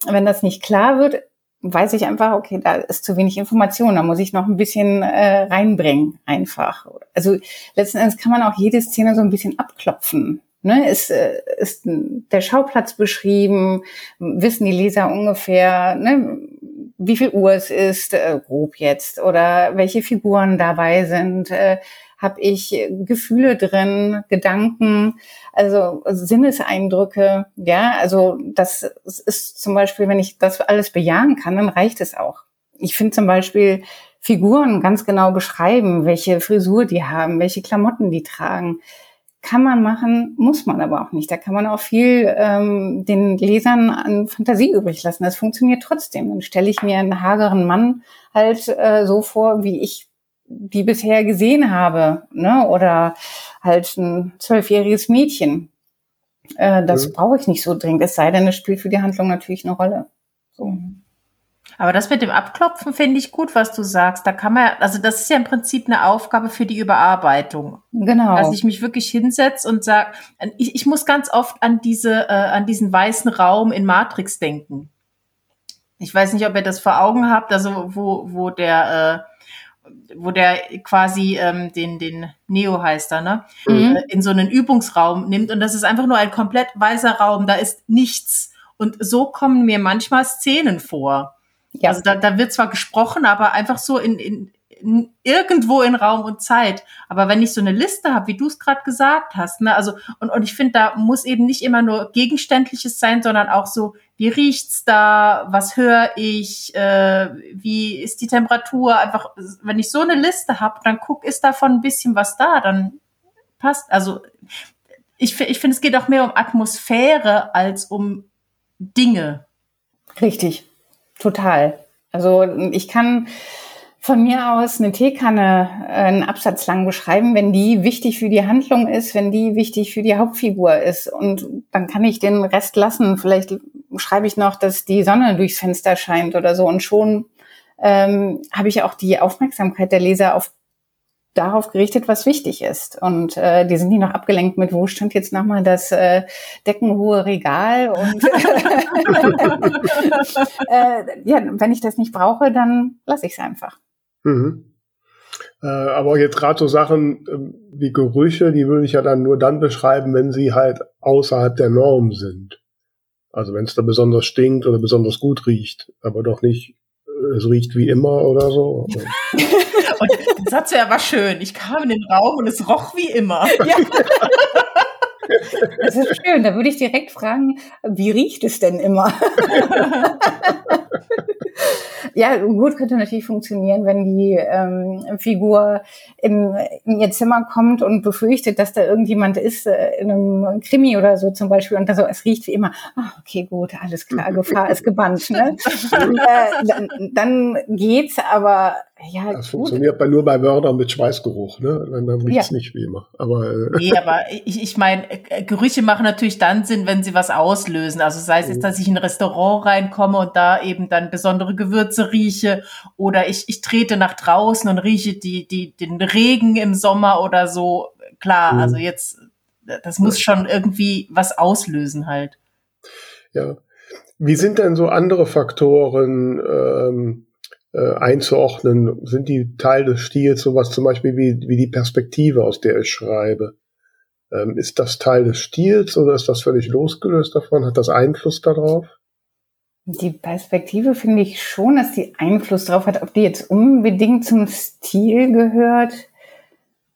wenn das nicht klar wird, weiß ich einfach, okay, da ist zu wenig Information, da muss ich noch ein bisschen äh, reinbringen, einfach. Also letzten Endes kann man auch jede Szene so ein bisschen abklopfen. Ne, ist, äh, ist der Schauplatz beschrieben? Wissen die Leser ungefähr, ne, wie viel Uhr es ist, äh, grob jetzt, oder welche Figuren dabei sind? Äh, Habe ich Gefühle drin, Gedanken, also Sinneseindrücke? Ja, also das ist zum Beispiel, wenn ich das alles bejahen kann, dann reicht es auch. Ich finde zum Beispiel Figuren ganz genau beschreiben, welche Frisur die haben, welche Klamotten die tragen kann man machen, muss man aber auch nicht. Da kann man auch viel ähm, den Lesern an Fantasie übrig lassen. Das funktioniert trotzdem. Dann stelle ich mir einen hageren Mann halt äh, so vor, wie ich die bisher gesehen habe, ne? Oder halt ein zwölfjähriges Mädchen. Äh, das mhm. brauche ich nicht so dringend. Es sei denn, es spielt für die Handlung natürlich eine Rolle. So. Aber das mit dem Abklopfen finde ich gut, was du sagst. Da kann man, also das ist ja im Prinzip eine Aufgabe für die Überarbeitung. Genau. Dass ich mich wirklich hinsetze und sage, ich, ich muss ganz oft an diese, äh, an diesen weißen Raum in Matrix denken. Ich weiß nicht, ob ihr das vor Augen habt, also wo, wo der, äh, wo der quasi ähm, den, den Neo heißt er, ne? Mhm. Äh, in so einen Übungsraum nimmt und das ist einfach nur ein komplett weißer Raum, da ist nichts. Und so kommen mir manchmal Szenen vor. Ja. Also da, da wird zwar gesprochen, aber einfach so in, in, in irgendwo in Raum und Zeit. Aber wenn ich so eine Liste habe, wie du es gerade gesagt hast, ne, also und, und ich finde, da muss eben nicht immer nur Gegenständliches sein, sondern auch so, wie riecht's da, was höre ich, äh, wie ist die Temperatur? Einfach, wenn ich so eine Liste habe, dann guck, ist davon ein bisschen was da, dann passt. Also ich, ich finde, es geht auch mehr um Atmosphäre als um Dinge. Richtig. Total. Also ich kann von mir aus eine Teekanne äh, einen Absatz lang beschreiben, wenn die wichtig für die Handlung ist, wenn die wichtig für die Hauptfigur ist. Und dann kann ich den Rest lassen. Vielleicht schreibe ich noch, dass die Sonne durchs Fenster scheint oder so. Und schon ähm, habe ich auch die Aufmerksamkeit der Leser auf darauf gerichtet, was wichtig ist. Und äh, die sind nicht noch abgelenkt mit, wo stand jetzt nochmal das äh, deckenhohe Regal und äh, ja, wenn ich das nicht brauche, dann lasse ich es einfach. Mhm. Äh, aber jetzt gerade so Sachen äh, wie Gerüche, die würde ich ja dann nur dann beschreiben, wenn sie halt außerhalb der Norm sind. Also wenn es da besonders stinkt oder besonders gut riecht, aber doch nicht, es riecht wie immer oder so. Und der Satz ja war schön. Ich kam in den Raum und es roch wie immer. Ja. Das ist schön. Da würde ich direkt fragen, wie riecht es denn immer? ja, gut könnte natürlich funktionieren, wenn die ähm, Figur in, in ihr Zimmer kommt und befürchtet, dass da irgendjemand ist, äh, in einem Krimi oder so zum Beispiel, und da so, es riecht wie immer, ah, okay, gut, alles klar, Gefahr ist gebannt. Ne? äh, dann, dann geht's, aber ja, das gut. funktioniert bei, nur bei Wörtern mit Schweißgeruch, ne? Dann, riecht es ja. nicht wie immer. Aber, äh. Nee, aber ich, ich meine, äh, Gerüche machen natürlich dann Sinn, wenn sie was auslösen. Also sei es jetzt, dass ich in ein Restaurant reinkomme und da eben dann besondere Gewürze rieche oder ich, ich trete nach draußen und rieche die, die, den Regen im Sommer oder so. Klar, mhm. also jetzt, das muss schon irgendwie was auslösen halt. Ja. Wie sind denn so andere Faktoren, ähm, äh, einzuordnen? Sind die Teil des Stils sowas zum Beispiel wie, wie die Perspektive, aus der ich schreibe? Ähm, ist das Teil des Stils oder ist das völlig losgelöst davon? Hat das Einfluss darauf? Die Perspektive finde ich schon, dass die Einfluss darauf hat, ob die jetzt unbedingt zum Stil gehört.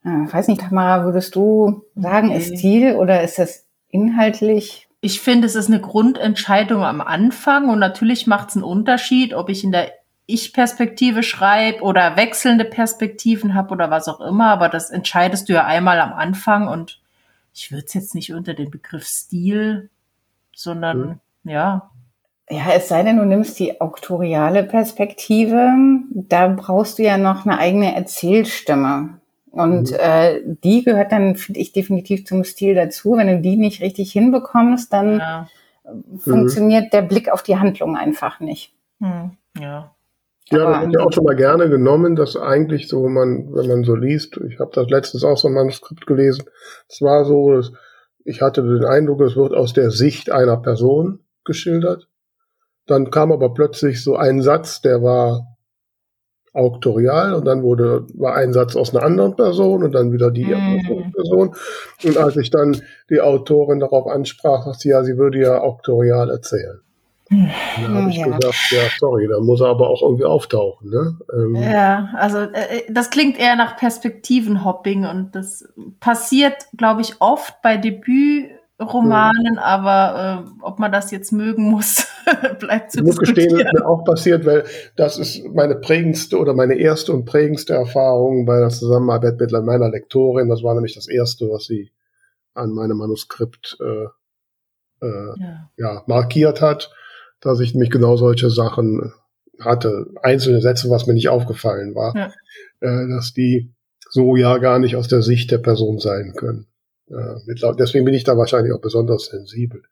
Ja, weiß nicht, Tamara, würdest du sagen, okay. ist Stil oder ist das inhaltlich? Ich finde, es ist eine Grundentscheidung am Anfang und natürlich macht es einen Unterschied, ob ich in der ich-Perspektive schreibe oder wechselnde Perspektiven habe oder was auch immer, aber das entscheidest du ja einmal am Anfang und ich würde es jetzt nicht unter den Begriff Stil, sondern mhm. ja. Ja, es sei denn, du nimmst die auktoriale Perspektive, da brauchst du ja noch eine eigene Erzählstimme. Und mhm. äh, die gehört dann, finde ich, definitiv zum Stil dazu. Wenn du die nicht richtig hinbekommst, dann ja. funktioniert mhm. der Blick auf die Handlung einfach nicht. Mhm. Ja. Ja, das wird ja auch schon mal gerne genommen, dass eigentlich so, wenn man, wenn man so liest, ich habe das letztens auch so ein Manuskript gelesen, es war so, dass ich hatte den Eindruck, es wird aus der Sicht einer Person geschildert. Dann kam aber plötzlich so ein Satz, der war auktorial und dann wurde, war ein Satz aus einer anderen Person und dann wieder die mm. Person. Und als ich dann die Autorin darauf ansprach, sagte sie, ja, sie würde ja auktorial erzählen. Da habe ich ja. gesagt, ja, sorry, da muss er aber auch irgendwie auftauchen. Ne? Ähm, ja, also äh, das klingt eher nach Perspektivenhopping und das passiert, glaube ich, oft bei Debütromanen, ja. aber äh, ob man das jetzt mögen muss, bleibt zu Ich muss gestehen, das ist mir auch passiert, weil das ist meine prägendste oder meine erste und prägendste Erfahrung bei der Zusammenarbeit mit meiner Lektorin. Das war nämlich das erste, was sie an meinem Manuskript äh, äh, ja. ja. markiert hat dass ich nämlich genau solche Sachen hatte. Einzelne Sätze, was mir nicht aufgefallen war, ja. äh, dass die so ja gar nicht aus der Sicht der Person sein können. Äh, deswegen bin ich da wahrscheinlich auch besonders sensibel.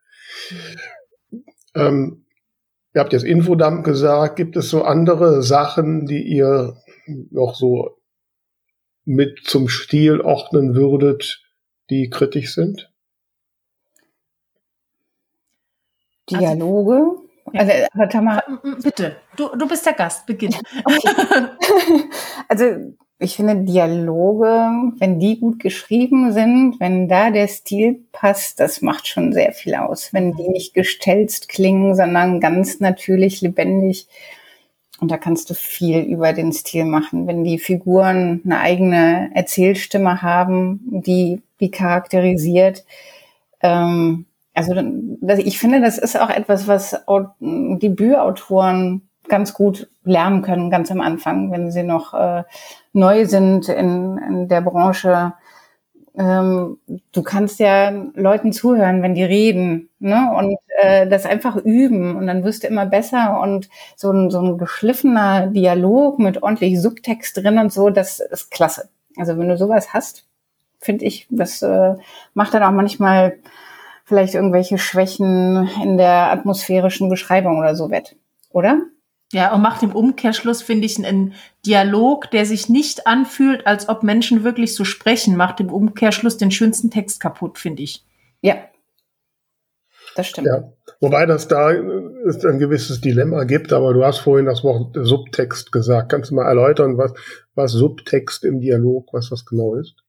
Mhm. Ähm, ihr habt jetzt Infodump gesagt. Gibt es so andere Sachen, die ihr noch so mit zum Stil ordnen würdet, die kritisch sind? Dialoge. Also, Tamara, bitte, du, du bist der Gast, beginn. also ich finde Dialoge, wenn die gut geschrieben sind, wenn da der Stil passt, das macht schon sehr viel aus. Wenn die nicht gestelzt klingen, sondern ganz natürlich, lebendig. Und da kannst du viel über den Stil machen. Wenn die Figuren eine eigene Erzählstimme haben, die die charakterisiert, ähm, also ich finde, das ist auch etwas, was Debütautoren ganz gut lernen können, ganz am Anfang, wenn sie noch äh, neu sind in, in der Branche. Ähm, du kannst ja Leuten zuhören, wenn die reden, ne? Und äh, das einfach üben und dann wirst du immer besser und so ein, so ein geschliffener Dialog mit ordentlich Subtext drin und so, das ist klasse. Also wenn du sowas hast, finde ich, das äh, macht dann auch manchmal vielleicht irgendwelche Schwächen in der atmosphärischen Beschreibung oder so wett, oder? Ja, und macht im Umkehrschluss, finde ich, einen Dialog, der sich nicht anfühlt, als ob Menschen wirklich so sprechen, macht im Umkehrschluss den schönsten Text kaputt, finde ich. Ja. Das stimmt. Ja. Wobei das da ist ein gewisses Dilemma gibt, aber du hast vorhin das Wort Subtext gesagt. Kannst du mal erläutern, was, was Subtext im Dialog, was das genau ist?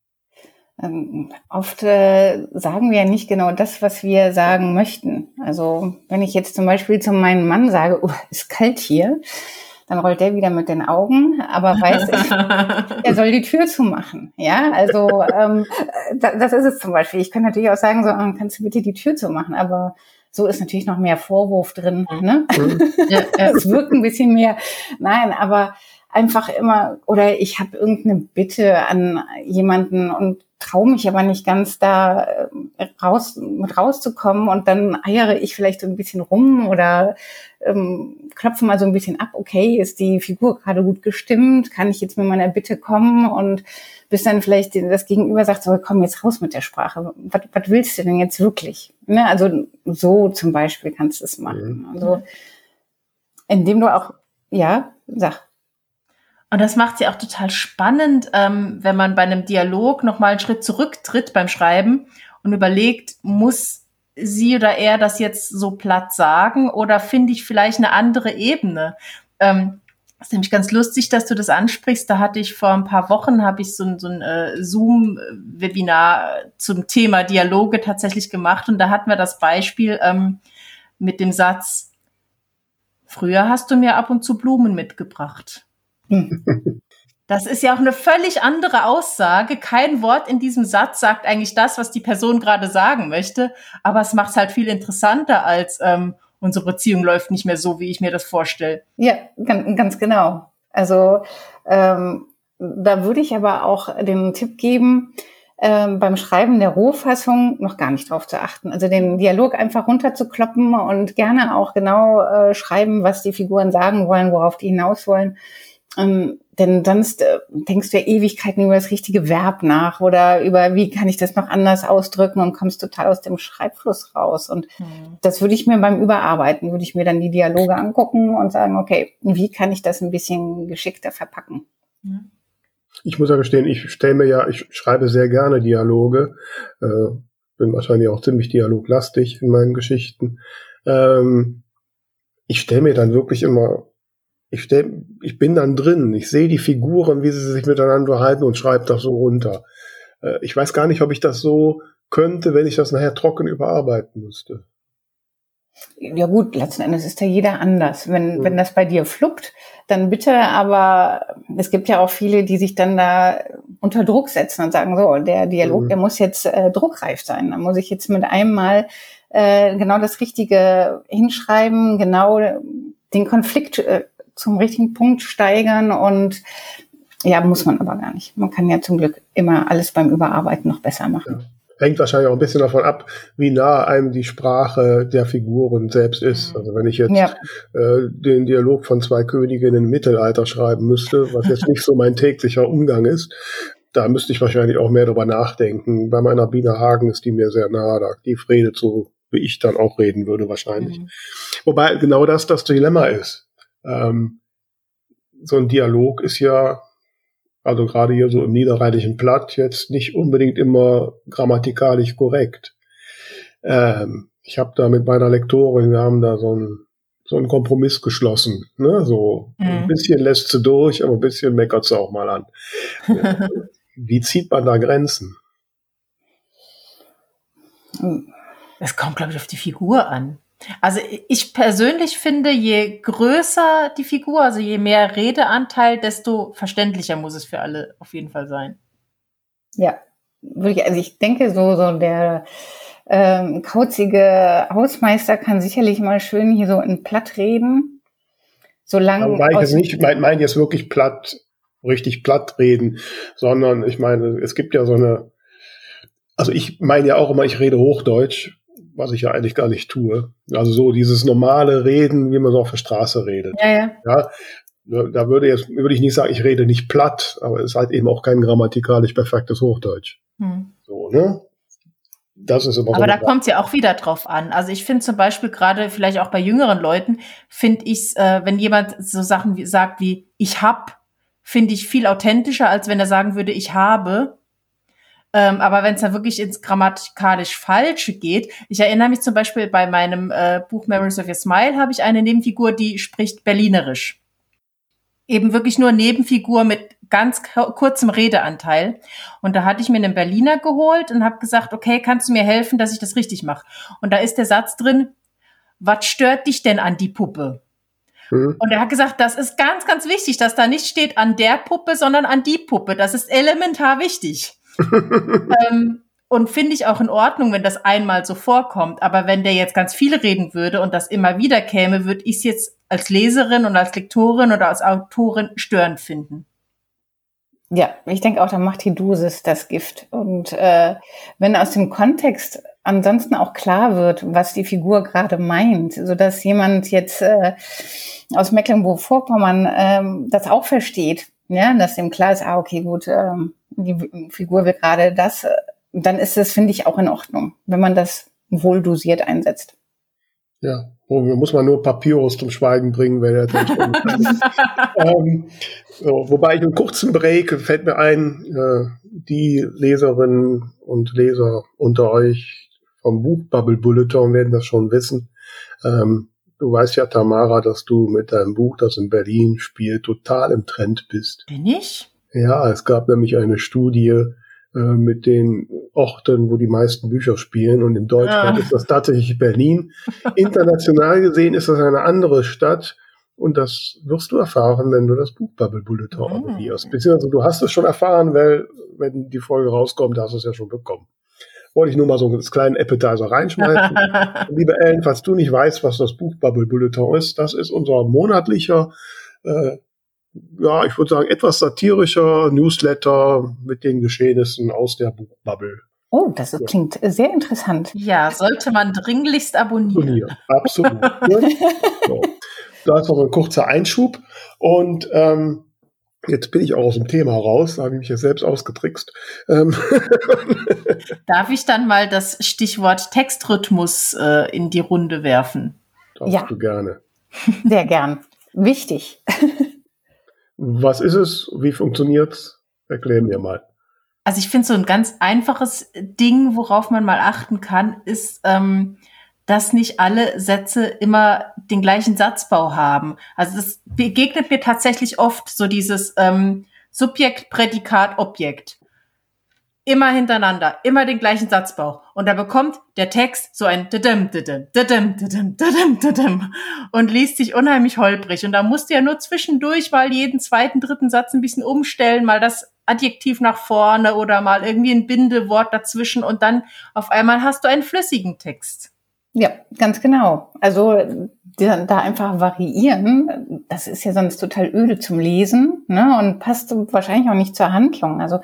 Ähm, oft äh, sagen wir ja nicht genau das, was wir sagen möchten. Also wenn ich jetzt zum Beispiel zu meinem Mann sage, oh, ist kalt hier, dann rollt der wieder mit den Augen, aber weiß ich, er soll die Tür zumachen. Ja, also ähm, das, das ist es zum Beispiel. Ich könnte natürlich auch sagen, so, ah, kannst du bitte die Tür zumachen, aber so ist natürlich noch mehr Vorwurf drin. Ne? Mhm. Ja, es wirkt ein bisschen mehr. Nein, aber einfach immer, oder ich habe irgendeine Bitte an jemanden und traue mich aber nicht ganz da äh, raus, mit rauszukommen und dann eiere ich vielleicht so ein bisschen rum oder ähm, klopfe mal so ein bisschen ab, okay, ist die Figur gerade gut gestimmt, kann ich jetzt mit meiner Bitte kommen und bis dann vielleicht das Gegenüber sagt, so komm jetzt raus mit der Sprache, was, was willst du denn jetzt wirklich? Ne? Also so zum Beispiel kannst du es machen. Mhm. Also indem du auch, ja, sag. Und das macht sie auch total spannend, ähm, wenn man bei einem Dialog nochmal einen Schritt zurücktritt beim Schreiben und überlegt, muss sie oder er das jetzt so platt sagen oder finde ich vielleicht eine andere Ebene? Ähm, das ist nämlich ganz lustig, dass du das ansprichst. Da hatte ich vor ein paar Wochen, habe ich so ein, so ein äh, Zoom-Webinar zum Thema Dialoge tatsächlich gemacht und da hatten wir das Beispiel ähm, mit dem Satz, früher hast du mir ab und zu Blumen mitgebracht. Das ist ja auch eine völlig andere Aussage. Kein Wort in diesem Satz sagt eigentlich das, was die Person gerade sagen möchte. Aber es macht es halt viel interessanter als ähm, unsere Beziehung läuft nicht mehr so, wie ich mir das vorstelle. Ja, ganz, genau. Also ähm, da würde ich aber auch den Tipp geben, ähm, beim Schreiben der Rohfassung noch gar nicht drauf zu achten. Also den Dialog einfach runterzukloppen und gerne auch genau äh, schreiben, was die Figuren sagen wollen, worauf die hinaus wollen ähm, denn sonst äh, denkst du ja Ewigkeiten über das richtige Verb nach oder über, wie kann ich das noch anders ausdrücken und kommst total aus dem Schreibfluss raus. Und mhm. das würde ich mir beim Überarbeiten, würde ich mir dann die Dialoge angucken und sagen, okay, wie kann ich das ein bisschen geschickter verpacken? Ich muss ja gestehen, ich stelle mir ja, ich schreibe sehr gerne Dialoge, äh, bin wahrscheinlich auch ziemlich dialoglastig in meinen Geschichten. Ähm, ich stelle mir dann wirklich immer ich, stell, ich bin dann drin, ich sehe die Figuren, wie sie sich miteinander halten und schreibe das so runter. Äh, ich weiß gar nicht, ob ich das so könnte, wenn ich das nachher trocken überarbeiten müsste. Ja gut, letzten Endes ist ja jeder anders. Wenn, mhm. wenn das bei dir fluppt, dann bitte, aber es gibt ja auch viele, die sich dann da unter Druck setzen und sagen, so, der Dialog, mhm. der muss jetzt äh, druckreif sein. Da muss ich jetzt mit einem Mal äh, genau das Richtige hinschreiben, genau den Konflikt äh, zum richtigen Punkt steigern und ja, muss man aber gar nicht. Man kann ja zum Glück immer alles beim Überarbeiten noch besser machen. Ja. Hängt wahrscheinlich auch ein bisschen davon ab, wie nah einem die Sprache der Figuren selbst ist. Mhm. Also wenn ich jetzt ja. äh, den Dialog von zwei Königinnen im Mittelalter schreiben müsste, was jetzt nicht so mein täglicher Umgang ist, da müsste ich wahrscheinlich auch mehr darüber nachdenken. Bei meiner Bina Hagen ist die mir sehr nah, da die redet so, wie ich dann auch reden würde wahrscheinlich. Mhm. Wobei genau das das Dilemma ist ähm, so ein Dialog ist ja, also gerade hier so im niederrheinischen Platt, jetzt nicht unbedingt immer grammatikalisch korrekt. Ähm, ich habe da mit meiner Lektorin, wir haben da so ein so einen Kompromiss geschlossen. Ne? So mhm. ein bisschen lässt sie durch, aber ein bisschen meckert sie auch mal an. Wie zieht man da Grenzen? Es kommt, glaube ich, auf die Figur an. Also ich persönlich finde, je größer die Figur, also je mehr Redeanteil, desto verständlicher muss es für alle auf jeden Fall sein. Ja, also ich denke so, so der ähm, kauzige Hausmeister kann sicherlich mal schön hier so in Platt reden. Solange. Meine ich jetzt nicht, meine mein jetzt wirklich platt, richtig platt reden, sondern ich meine, es gibt ja so eine, also ich meine ja auch immer, ich rede Hochdeutsch was ich ja eigentlich gar nicht tue. Also so dieses normale Reden, wie man so auf der Straße redet. Ja, ja. ja da würde jetzt würde ich nicht sagen, ich rede nicht platt, aber es ist halt eben auch kein grammatikalisch perfektes Hochdeutsch. Hm. So, ne? Das ist immer Aber so da kommt es ja auch wieder drauf an. Also ich finde zum Beispiel gerade vielleicht auch bei jüngeren Leuten, finde ich äh, wenn jemand so Sachen wie, sagt wie ich hab, finde ich viel authentischer, als wenn er sagen würde, ich habe. Ähm, aber wenn es dann wirklich ins grammatikalisch Falsche geht, ich erinnere mich zum Beispiel bei meinem äh, Buch Memories of Your Smile habe ich eine Nebenfigur, die spricht Berlinerisch. Eben wirklich nur Nebenfigur mit ganz kurzem Redeanteil. Und da hatte ich mir einen Berliner geholt und habe gesagt, okay, kannst du mir helfen, dass ich das richtig mache? Und da ist der Satz drin, was stört dich denn an die Puppe? Mhm. Und er hat gesagt, das ist ganz, ganz wichtig, dass da nicht steht an der Puppe, sondern an die Puppe. Das ist elementar wichtig. Ähm, und finde ich auch in Ordnung, wenn das einmal so vorkommt. Aber wenn der jetzt ganz viel reden würde und das immer wieder käme, würde ich es jetzt als Leserin und als Lektorin oder als Autorin störend finden. Ja, ich denke auch, da macht die Dosis das Gift. Und äh, wenn aus dem Kontext ansonsten auch klar wird, was die Figur gerade meint, so dass jemand jetzt äh, aus Mecklenburg-Vorpommern ähm, das auch versteht, ja, dass dem klar ist, ah, okay, gut, ähm, die Figur will gerade das, dann ist es, finde ich, auch in Ordnung, wenn man das wohl dosiert einsetzt. Ja, wo muss man nur Papyrus zum Schweigen bringen, wenn er dann ähm, so, Wobei ich einen kurzen Break fällt mir ein, äh, die Leserinnen und Leser unter euch vom Buch Bubble Bulletin werden das schon wissen. Ähm, du weißt ja, Tamara, dass du mit deinem Buch, das in Berlin spielt, total im Trend bist. Bin ich? Ja, es gab nämlich eine Studie äh, mit den Orten, wo die meisten Bücher spielen. Und in Deutschland ah. ist das tatsächlich Berlin. International gesehen ist das eine andere Stadt. Und das wirst du erfahren, wenn du das Buch Bubble Bulletin oh. abonnierst. Beziehungsweise du hast es schon erfahren, weil, wenn die Folge rauskommt, hast du es ja schon bekommen. Wollte ich nur mal so einen kleinen Appetizer reinschmeißen. Liebe Ellen, falls du nicht weißt, was das Buch Bubble Bulletin ist, das ist unser monatlicher äh, ja, ich würde sagen, etwas satirischer Newsletter mit den Geschehnissen aus der Buchbubble. Oh, das ja. klingt sehr interessant. Ja, sollte man dringlichst abonnieren. Absolut. so. Da ist noch ein kurzer Einschub. Und ähm, Jetzt bin ich auch aus dem Thema raus, da habe ich mich ja selbst ausgetrickst. Ähm. Darf ich dann mal das Stichwort Textrhythmus äh, in die Runde werfen? Darfst ja. du gerne. Sehr gern. Wichtig. Was ist es? Wie funktioniert's? Erklär mir mal. Also ich finde so ein ganz einfaches Ding, worauf man mal achten kann, ist, ähm, dass nicht alle Sätze immer den gleichen Satzbau haben. Also das begegnet mir tatsächlich oft so dieses ähm, Subjekt, Prädikat, Objekt. Immer hintereinander, immer den gleichen Satzbau. Und da bekommt der Text so ein Didim, Didim, Didim, Didim, Didim, Didim und liest sich unheimlich holprig. Und da musst du ja nur zwischendurch mal jeden zweiten, dritten Satz ein bisschen umstellen, mal das Adjektiv nach vorne oder mal irgendwie ein Bindewort dazwischen und dann auf einmal hast du einen flüssigen Text. Ja, ganz genau. Also da einfach variieren, das ist ja sonst total öde zum Lesen ne? und passt wahrscheinlich auch nicht zur Handlung. Also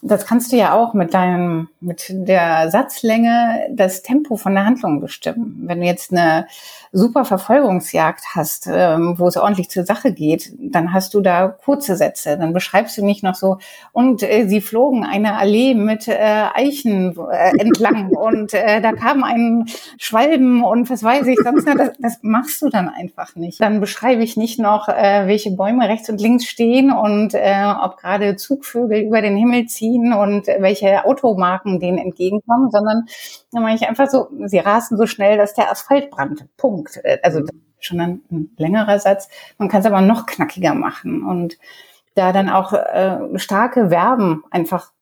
das kannst du ja auch mit deinem, mit der Satzlänge das Tempo von der Handlung bestimmen. Wenn du jetzt eine super Verfolgungsjagd hast, ähm, wo es ordentlich zur Sache geht, dann hast du da kurze Sätze. Dann beschreibst du nicht noch so, und äh, sie flogen eine Allee mit äh, Eichen äh, entlang und äh, da kam ein Schwalben und was weiß ich sonst. Das, das machst du dann einfach nicht. Dann beschreibe ich nicht noch, äh, welche Bäume rechts und links stehen und äh, ob gerade Zugvögel über den Himmel ziehen und welche Automarken denen entgegenkommen, sondern dann mache ich einfach so, sie rasen so schnell, dass der Asphalt brannte. Punkt. Äh, also mhm. schon ein, ein längerer Satz. Man kann es aber noch knackiger machen und da dann auch äh, starke Verben einfach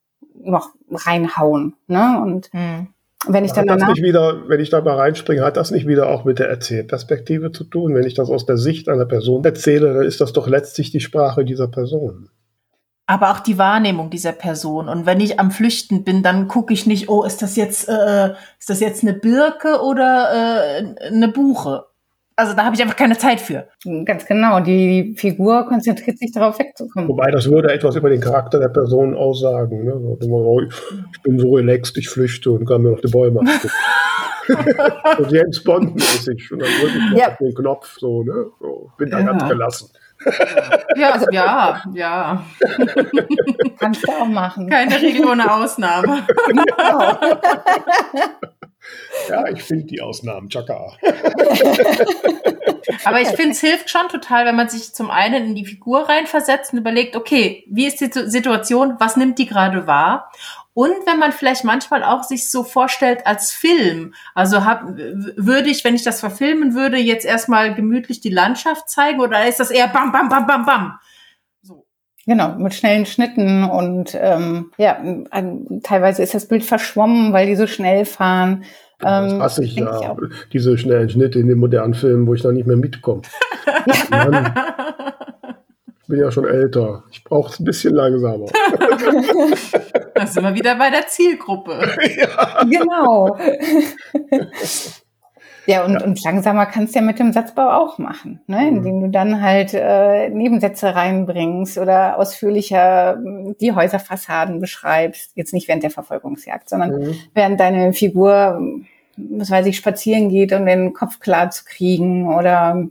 noch reinhauen. Ne? Und mhm. wenn ich dann hat das nicht wieder, wenn ich da mal reinspringe, hat das nicht wieder auch mit der Erzählperspektive zu tun? Wenn ich das aus der Sicht einer Person erzähle, dann ist das doch letztlich die Sprache dieser Person aber auch die Wahrnehmung dieser Person. Und wenn ich am Flüchten bin, dann gucke ich nicht, oh, ist das jetzt, äh, ist das jetzt eine Birke oder äh, eine Buche? Also da habe ich einfach keine Zeit für. Ganz genau. Die Figur konzentriert sich darauf wegzukommen. Wobei das würde etwas über den Charakter der Person aussagen. Ne? Oh, ich bin so relaxed, ich flüchte und kann mir noch die Bäume angucken. so James Bond-mäßig. Und dann drücke ich ja. auf den Knopf, so, ne? So, bin da ja. ganz gelassen. Ja, also, ja, ja. Kannst du auch machen. Keine Regel ohne Ausnahme. Genau. Ja, ich finde die Ausnahmen, Chaka. Aber ich finde, es hilft schon total, wenn man sich zum einen in die Figur reinversetzt und überlegt, okay, wie ist die Situation, was nimmt die gerade wahr? Und wenn man vielleicht manchmal auch sich so vorstellt als Film, also hab, würde ich, wenn ich das verfilmen würde, jetzt erstmal gemütlich die Landschaft zeigen oder ist das eher bam, bam, bam, bam, bam? So. Genau, mit schnellen Schnitten und ähm, ja, ein, teilweise ist das Bild verschwommen, weil die so schnell fahren. Das ähm, hasse ich ja, ich diese schnellen Schnitte in den modernen Filmen, wo ich da nicht mehr mitkomme. Bin ja schon älter. Ich brauche es ein bisschen langsamer. Da sind wir wieder bei der Zielgruppe. Ja. Genau. Ja, und, ja. und langsamer kannst du ja mit dem Satzbau auch machen, ne? Mhm. indem du dann halt äh, Nebensätze reinbringst oder ausführlicher hm, die Häuserfassaden beschreibst. Jetzt nicht während der Verfolgungsjagd, sondern mhm. während deine Figur, was weiß ich, spazieren geht, um den Kopf klar zu kriegen oder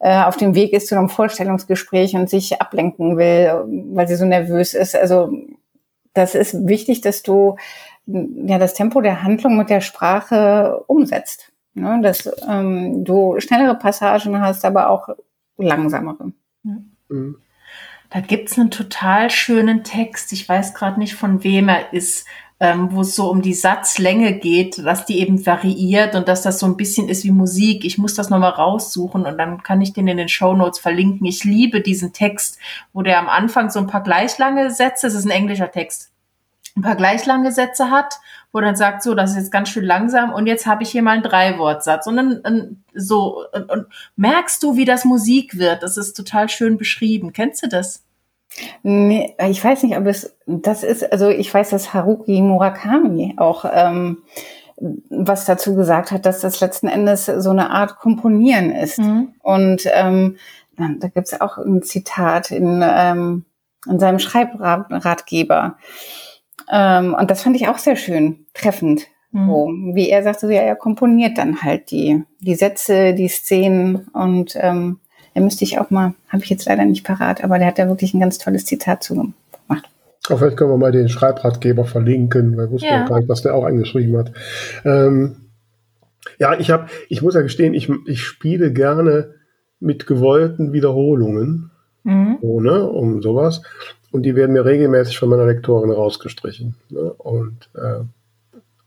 äh, auf dem Weg ist zu einem Vorstellungsgespräch und sich ablenken will, weil sie so nervös ist. Also das ist wichtig, dass du ja das Tempo der Handlung mit der Sprache umsetzt. Ne? Dass ähm, du schnellere Passagen hast, aber auch langsamere. Mhm. Da gibt's einen total schönen Text. Ich weiß gerade nicht, von wem er ist, ähm, wo es so um die Satzlänge geht, dass die eben variiert und dass das so ein bisschen ist wie Musik. Ich muss das nochmal raussuchen und dann kann ich den in den Show Notes verlinken. Ich liebe diesen Text, wo der am Anfang so ein paar gleich lange Sätze, es ist ein englischer Text, ein paar gleich lange Sätze hat, wo dann sagt, so, das ist jetzt ganz schön langsam und jetzt habe ich hier mal einen Dreiwortsatz und dann, dann so und, und merkst du, wie das Musik wird? Das ist total schön beschrieben. Kennst du das? Nee, ich weiß nicht, ob es das ist, also ich weiß, dass Haruki Murakami auch ähm, was dazu gesagt hat, dass das letzten Endes so eine Art Komponieren ist. Mhm. Und ähm, da gibt's auch ein Zitat in, ähm, in seinem Schreibratgeber. Ähm, und das fand ich auch sehr schön, treffend. Mhm. So, wie er sagte, ja, er komponiert dann halt die, die Sätze, die Szenen und ähm, Da müsste ich auch mal, habe ich jetzt leider nicht parat, aber der hat da wirklich ein ganz tolles Zitat zu gemacht. Auch vielleicht können wir mal den Schreibratgeber verlinken, weil wusste ja. gar nicht, was der auch eingeschrieben hat. Ähm, ja, ich habe, ich muss ja gestehen, ich, ich spiele gerne mit gewollten Wiederholungen, mhm. ohne, um sowas. Und die werden mir regelmäßig von meiner Lektorin rausgestrichen. Ne? Und äh,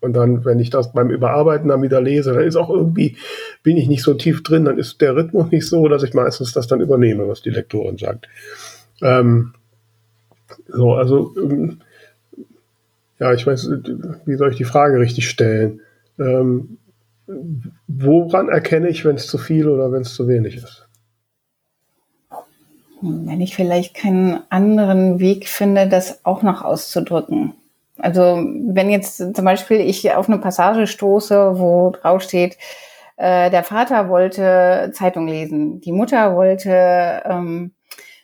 und dann, wenn ich das beim Überarbeiten dann wieder lese, dann ist auch irgendwie, bin ich nicht so tief drin, dann ist der Rhythmus nicht so, dass ich meistens das dann übernehme, was die Lektorin sagt. Ähm, so, also, ähm, ja, ich weiß, wie soll ich die Frage richtig stellen? Ähm, woran erkenne ich, wenn es zu viel oder wenn es zu wenig ist? Wenn ich vielleicht keinen anderen Weg finde, das auch noch auszudrücken. Also wenn jetzt zum Beispiel ich auf eine Passage stoße, wo drauf steht, äh, der Vater wollte Zeitung lesen, die Mutter wollte ähm,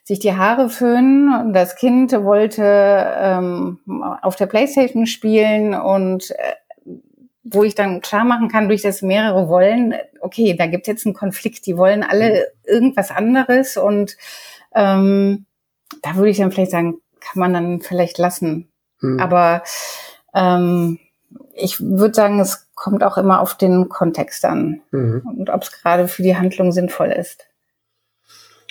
sich die Haare föhnen, das Kind wollte ähm, auf der Playstation spielen und äh, wo ich dann klar machen kann, durch das mehrere wollen, okay, da gibt jetzt einen Konflikt, die wollen alle irgendwas anderes und ähm, da würde ich dann vielleicht sagen, kann man dann vielleicht lassen. Mhm. Aber ähm, ich würde sagen, es kommt auch immer auf den Kontext an mhm. und ob es gerade für die Handlung sinnvoll ist.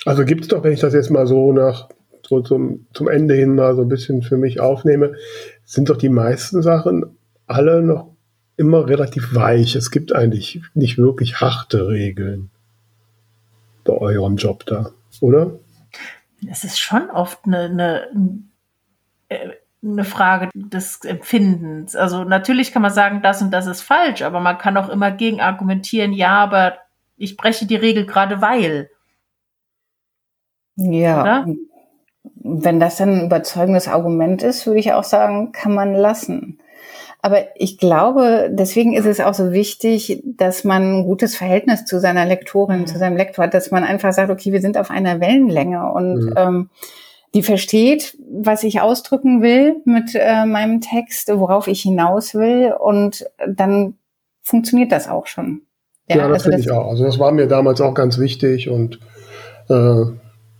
Also gibt es doch, wenn ich das jetzt mal so nach so zum, zum Ende hin mal so ein bisschen für mich aufnehme, sind doch die meisten Sachen alle noch immer relativ weich. Es gibt eigentlich nicht wirklich harte Regeln bei eurem Job da, oder? Es ist schon oft eine, eine äh, eine Frage des Empfindens. Also natürlich kann man sagen, das und das ist falsch, aber man kann auch immer gegen argumentieren, ja, aber ich breche die Regel gerade weil. Ja. Oder? Wenn das dann ein überzeugendes Argument ist, würde ich auch sagen, kann man lassen. Aber ich glaube, deswegen ist es auch so wichtig, dass man ein gutes Verhältnis zu seiner Lektorin, mhm. zu seinem Lektor hat, dass man einfach sagt, okay, wir sind auf einer Wellenlänge und mhm. ähm, die versteht, was ich ausdrücken will mit äh, meinem Text, worauf ich hinaus will und dann funktioniert das auch schon. Ja, ja das also finde ich auch. Also das war mir damals auch ganz wichtig und äh,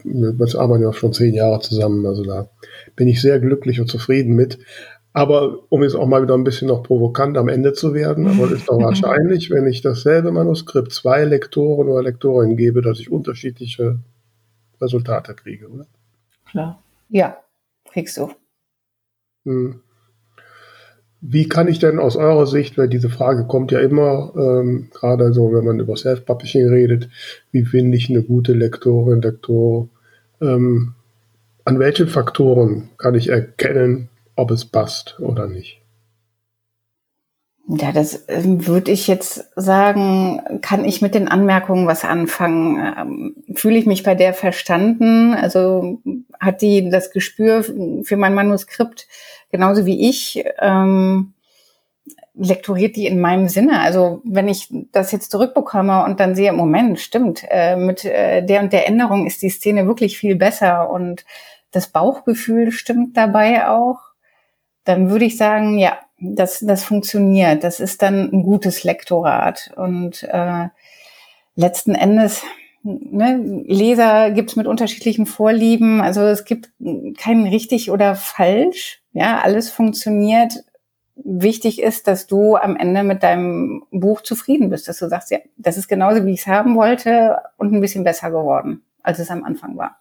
wir arbeiten ja schon zehn Jahre zusammen, also da bin ich sehr glücklich und zufrieden mit. Aber um jetzt auch mal wieder ein bisschen noch provokant am Ende zu werden, aber es ist doch wahrscheinlich, wenn ich dasselbe Manuskript zwei Lektoren oder Lektorinnen gebe, dass ich unterschiedliche Resultate kriege, oder? Klar. Ja, kriegst du. Hm. Wie kann ich denn aus eurer Sicht, weil diese Frage kommt ja immer, ähm, gerade so, wenn man über Self-Publishing redet, wie finde ich eine gute Lektorin, Lektor? Ähm, an welchen Faktoren kann ich erkennen, ob es passt oder nicht? Ja, das ähm, würde ich jetzt sagen, kann ich mit den Anmerkungen was anfangen? Ähm, fühle ich mich bei der verstanden? Also hat die das Gespür für mein Manuskript genauso wie ich? Ähm, lektoriert die in meinem Sinne? Also wenn ich das jetzt zurückbekomme und dann sehe, Moment, stimmt, äh, mit äh, der und der Änderung ist die Szene wirklich viel besser und das Bauchgefühl stimmt dabei auch, dann würde ich sagen, ja, das, das funktioniert. Das ist dann ein gutes Lektorat. Und äh, letzten Endes, ne, Leser gibt's mit unterschiedlichen Vorlieben. Also es gibt kein richtig oder falsch. Ja, alles funktioniert. Wichtig ist, dass du am Ende mit deinem Buch zufrieden bist, dass du sagst, ja, das ist genauso, wie ich es haben wollte und ein bisschen besser geworden, als es am Anfang war.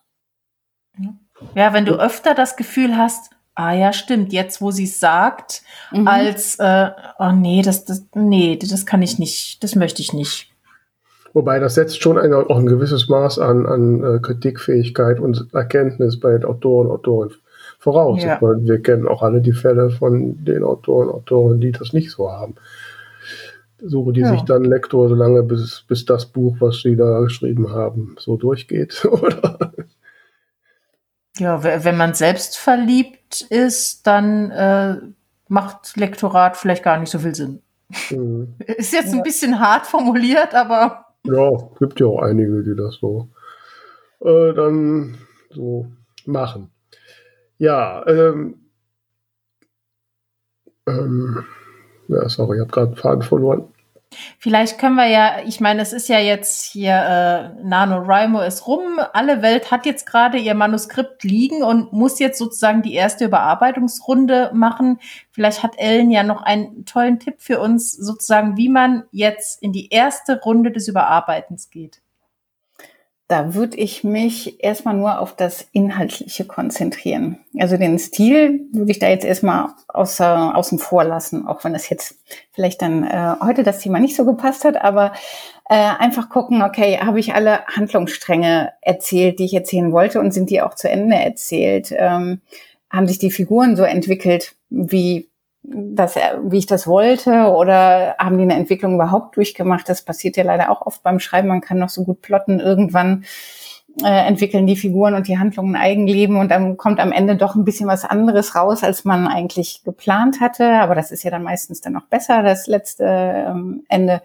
Ja, wenn du öfter das Gefühl hast, Ah ja, stimmt. Jetzt, wo sie es sagt, mhm. als äh, oh nee, das, das, nee, das kann ich nicht, das möchte ich nicht. Wobei das setzt schon ein, auch ein gewisses Maß an, an äh, Kritikfähigkeit und Erkenntnis bei den Autoren und Autoren voraus. Ja. Meine, wir kennen auch alle die Fälle von den Autoren und Autoren, die das nicht so haben. Suche die ja. sich dann Lektor so lange, bis, bis das Buch, was sie da geschrieben haben, so durchgeht, oder? Ja, wenn man selbst verliebt ist, dann äh, macht Lektorat vielleicht gar nicht so viel Sinn. Mhm. Ist jetzt ein bisschen hart formuliert, aber. Ja, gibt ja auch einige, die das so äh, dann so machen. Ja, ähm, ähm, ja, sorry, ich habe gerade Faden verloren. Vielleicht können wir ja, ich meine, es ist ja jetzt hier, äh, NaNoWriMo ist rum, alle Welt hat jetzt gerade ihr Manuskript liegen und muss jetzt sozusagen die erste Überarbeitungsrunde machen. Vielleicht hat Ellen ja noch einen tollen Tipp für uns, sozusagen, wie man jetzt in die erste Runde des Überarbeitens geht. Da würde ich mich erstmal nur auf das Inhaltliche konzentrieren. Also den Stil würde ich da jetzt erstmal außer, außen vor lassen, auch wenn das jetzt vielleicht dann äh, heute das Thema nicht so gepasst hat, aber äh, einfach gucken, okay, habe ich alle Handlungsstränge erzählt, die ich erzählen wollte und sind die auch zu Ende erzählt? Ähm, haben sich die Figuren so entwickelt, wie das, wie ich das wollte oder haben die eine Entwicklung überhaupt durchgemacht? Das passiert ja leider auch oft beim Schreiben. Man kann noch so gut plotten. Irgendwann äh, entwickeln die Figuren und die Handlungen ein Eigenleben und dann kommt am Ende doch ein bisschen was anderes raus, als man eigentlich geplant hatte. Aber das ist ja dann meistens dann noch besser, das letzte ähm, Ende.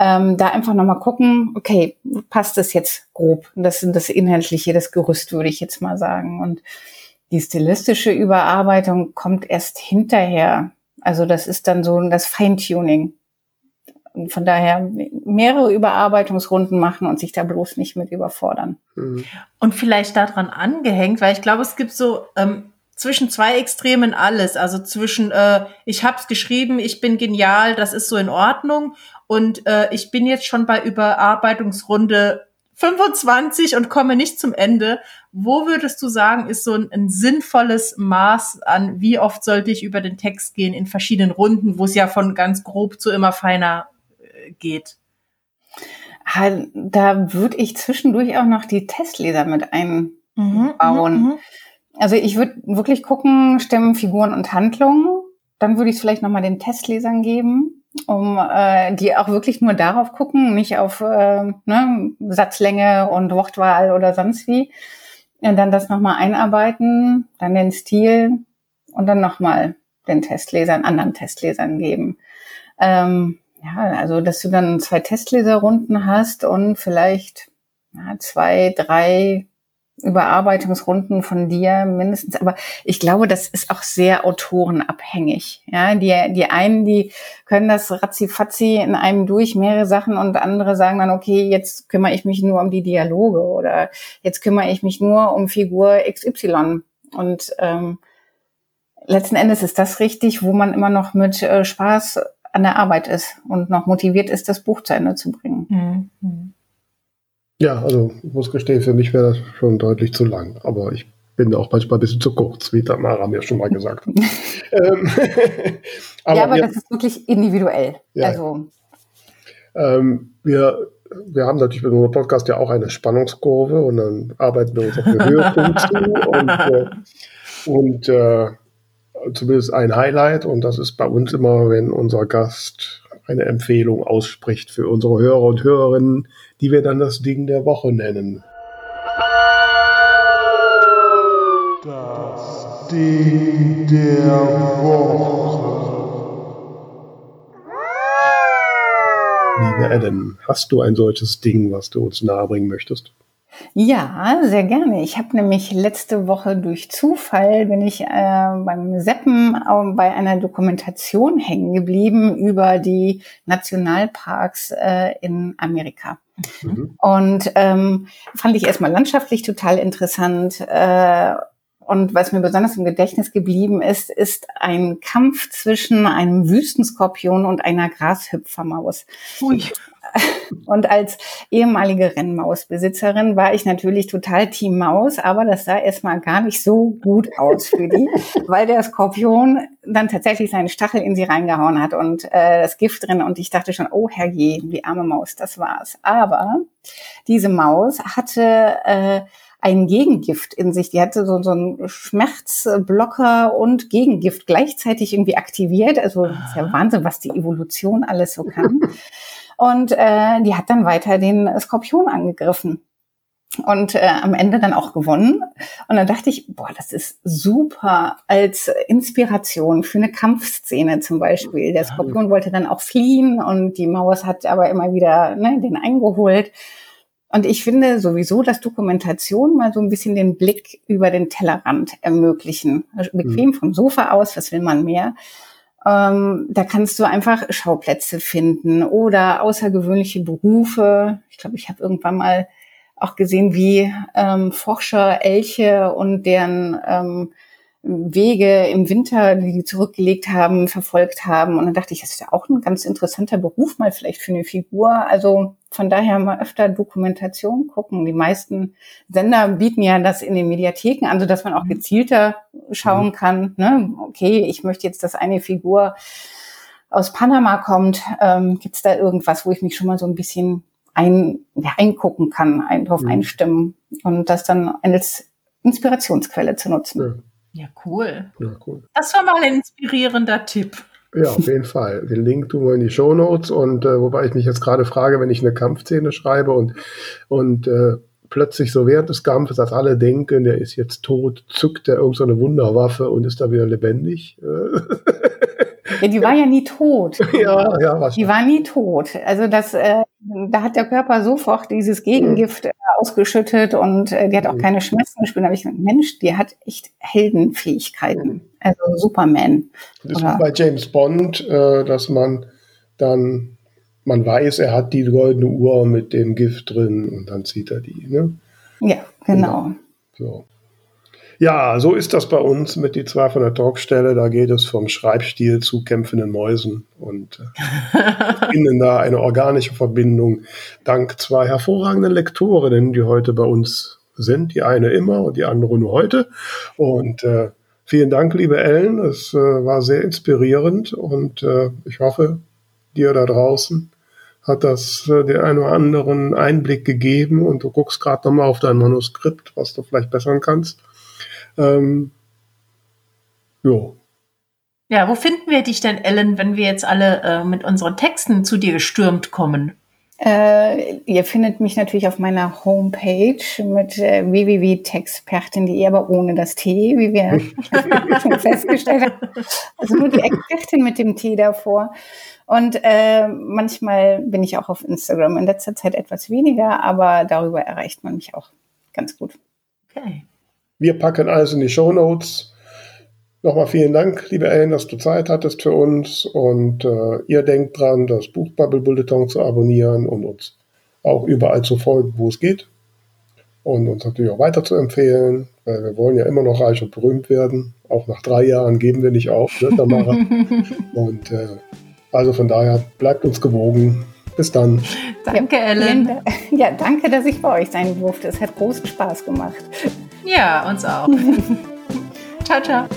Ähm, da einfach nochmal gucken, okay, passt das jetzt grob? Das sind das Inhaltliche, das Gerüst, würde ich jetzt mal sagen. Und die stilistische Überarbeitung kommt erst hinterher. Also das ist dann so das Feintuning. Und von daher mehrere Überarbeitungsrunden machen und sich da bloß nicht mit überfordern. Mhm. Und vielleicht daran angehängt, weil ich glaube, es gibt so ähm, zwischen zwei Extremen alles. Also zwischen äh, ich habe es geschrieben, ich bin genial, das ist so in Ordnung und äh, ich bin jetzt schon bei Überarbeitungsrunde 25 und komme nicht zum Ende. Wo würdest du sagen, ist so ein, ein, sinnvolles Maß an, wie oft sollte ich über den Text gehen in verschiedenen Runden, wo es ja von ganz grob zu immer feiner äh, geht? Da würde ich zwischendurch auch noch die Testleser mit einbauen. Mhm, mhm, mhm. also ich würde wirklich gucken, Stimmen, Figuren und Handlungen. Dann würde ich es vielleicht nochmal den Testlesern geben um äh, die auch wirklich nur darauf gucken, nicht auf äh, ne, Satzlänge und Wortwahl oder sonst wie. Und dann das nochmal einarbeiten, dann den Stil und dann nochmal den Testlesern, anderen Testlesern geben. Ähm, ja, also dass du dann zwei Testleserrunden hast und vielleicht ja, zwei, drei Überarbeitungsrunden von dir mindestens. Aber ich glaube, das ist auch sehr autorenabhängig. Ja, die, die einen, die können das ratzifatzi in einem durch mehrere Sachen und andere sagen dann, okay, jetzt kümmere ich mich nur um die Dialoge oder jetzt kümmere ich mich nur um Figur XY. Und ähm, letzten Endes ist das richtig, wo man immer noch mit äh, Spaß an der Arbeit ist und noch motiviert ist, das Buch zu Ende zu bringen. Mhm. Ja, also ich muss gestehen, für mich wäre das schon deutlich zu lang. Aber ich bin auch manchmal ein bisschen zu kurz, wie Tamara mir schon mal gesagt hat. ähm, aber ja, aber wir, das ist wirklich individuell. Ja, also. Ähm, wir, wir haben natürlich bei unserem Podcast ja auch eine Spannungskurve und dann arbeiten wir uns auf den Höhepunkt zu und, äh, und äh, zumindest ein Highlight und das ist bei uns immer, wenn unser Gast eine Empfehlung ausspricht für unsere Hörer und Hörerinnen, die wir dann das Ding der Woche nennen. Das Ding der Woche. Liebe Ellen, hast du ein solches Ding, was du uns nahebringen möchtest? Ja, sehr gerne. Ich habe nämlich letzte Woche durch Zufall bin ich äh, beim Seppen äh, bei einer Dokumentation hängen geblieben über die Nationalparks äh, in Amerika. Mhm. Und ähm, fand ich erstmal landschaftlich total interessant. Äh, und was mir besonders im Gedächtnis geblieben ist, ist ein Kampf zwischen einem Wüstenskorpion und einer Grashüpfermaus. Ui. Und als ehemalige Rennmausbesitzerin war ich natürlich total Team Maus, aber das sah erstmal gar nicht so gut aus für die, weil der Skorpion dann tatsächlich seinen Stachel in sie reingehauen hat und äh, das Gift drin und ich dachte schon, oh herrje, die arme Maus, das war's. Aber diese Maus hatte äh, ein Gegengift in sich. Die hatte so, so einen Schmerzblocker und Gegengift gleichzeitig irgendwie aktiviert. Also das ist ja Wahnsinn, was die Evolution alles so kann. Und äh, die hat dann weiter den Skorpion angegriffen und äh, am Ende dann auch gewonnen. Und dann dachte ich, boah, das ist super als Inspiration für eine Kampfszene zum Beispiel. Der Skorpion wollte dann auch fliehen und die Maus hat aber immer wieder ne, den eingeholt. Und ich finde sowieso, dass Dokumentation mal so ein bisschen den Blick über den Tellerrand ermöglichen. Also bequem mhm. vom Sofa aus, was will man mehr? Ähm, da kannst du einfach Schauplätze finden oder außergewöhnliche Berufe. Ich glaube, ich habe irgendwann mal auch gesehen, wie ähm, Forscher Elche und deren ähm, Wege im Winter, die die zurückgelegt haben, verfolgt haben. Und dann dachte ich, das ist ja auch ein ganz interessanter Beruf mal vielleicht für eine Figur. Also von daher mal öfter Dokumentation gucken. Die meisten Sender bieten ja das in den Mediatheken an, so dass man auch mhm. gezielter schauen mhm. kann. Ne? Okay, ich möchte jetzt, dass eine Figur aus Panama kommt. Ähm, Gibt es da irgendwas, wo ich mich schon mal so ein bisschen ein, ja, eingucken kann, ein, drauf mhm. einstimmen und das dann als Inspirationsquelle zu nutzen? Ja. Ja, cool. Ja, cool. Das war mal ein inspirierender Tipp. Ja, auf jeden Fall. Den Link tun wir in die Show Notes und äh, wobei ich mich jetzt gerade frage, wenn ich eine Kampfszene schreibe und, und äh, plötzlich so während des Kampfes, dass alle denken, der ist jetzt tot, zückt er irgendeine so Wunderwaffe und ist da wieder lebendig. Ja, die war ja nie tot. ja, ja, was Die war nie tot. Also das, äh, da hat der Körper sofort dieses Gegengift äh, ausgeschüttet und äh, die hat auch mhm. keine Schmerzen gespürt. Da habe ich gesagt, Mensch, die hat echt Heldenfähigkeiten. Mhm. Also Superman. Das ist bei James Bond, äh, dass man dann, man weiß, er hat die goldene Uhr mit dem Gift drin und dann zieht er die. Ne? Ja, genau. So. Ja, so ist das bei uns mit die zwei von der Talkstelle. Da geht es vom Schreibstil zu kämpfenden Mäusen und äh, finden da eine organische Verbindung dank zwei hervorragenden Lektorinnen, die heute bei uns sind. Die eine immer und die andere nur heute. Und äh, vielen Dank, liebe Ellen. Es äh, war sehr inspirierend und äh, ich hoffe, dir da draußen hat das äh, den einen oder anderen Einblick gegeben und du guckst gerade nochmal auf dein Manuskript, was du vielleicht bessern kannst. Ähm, jo. Ja, wo finden wir dich denn, Ellen, wenn wir jetzt alle äh, mit unseren Texten zu dir gestürmt kommen? Äh, ihr findet mich natürlich auf meiner Homepage mit äh, www.texpertin.de, aber ohne das T, wie wir schon festgestellt haben. Also nur die Expertin mit dem T davor. Und äh, manchmal bin ich auch auf Instagram. In letzter Zeit etwas weniger, aber darüber erreicht man mich auch ganz gut. Okay. Wir packen alles in die Show Notes. Nochmal vielen Dank, liebe Ellen, dass du Zeit hattest für uns. Und äh, ihr denkt dran, das Buchbubble Bulletin zu abonnieren und uns auch überall zu folgen, wo es geht. Und uns natürlich auch weiter zu empfehlen, weil wir wollen ja immer noch reich und berühmt werden. Auch nach drei Jahren geben wir nicht auf, ne, Tamara? und äh, also von daher bleibt uns gewogen. Bis dann. Danke, Ellen. Ja, danke, dass ich bei euch sein durfte. Es hat großen Spaß gemacht. Ja, uns auch. ciao, ciao.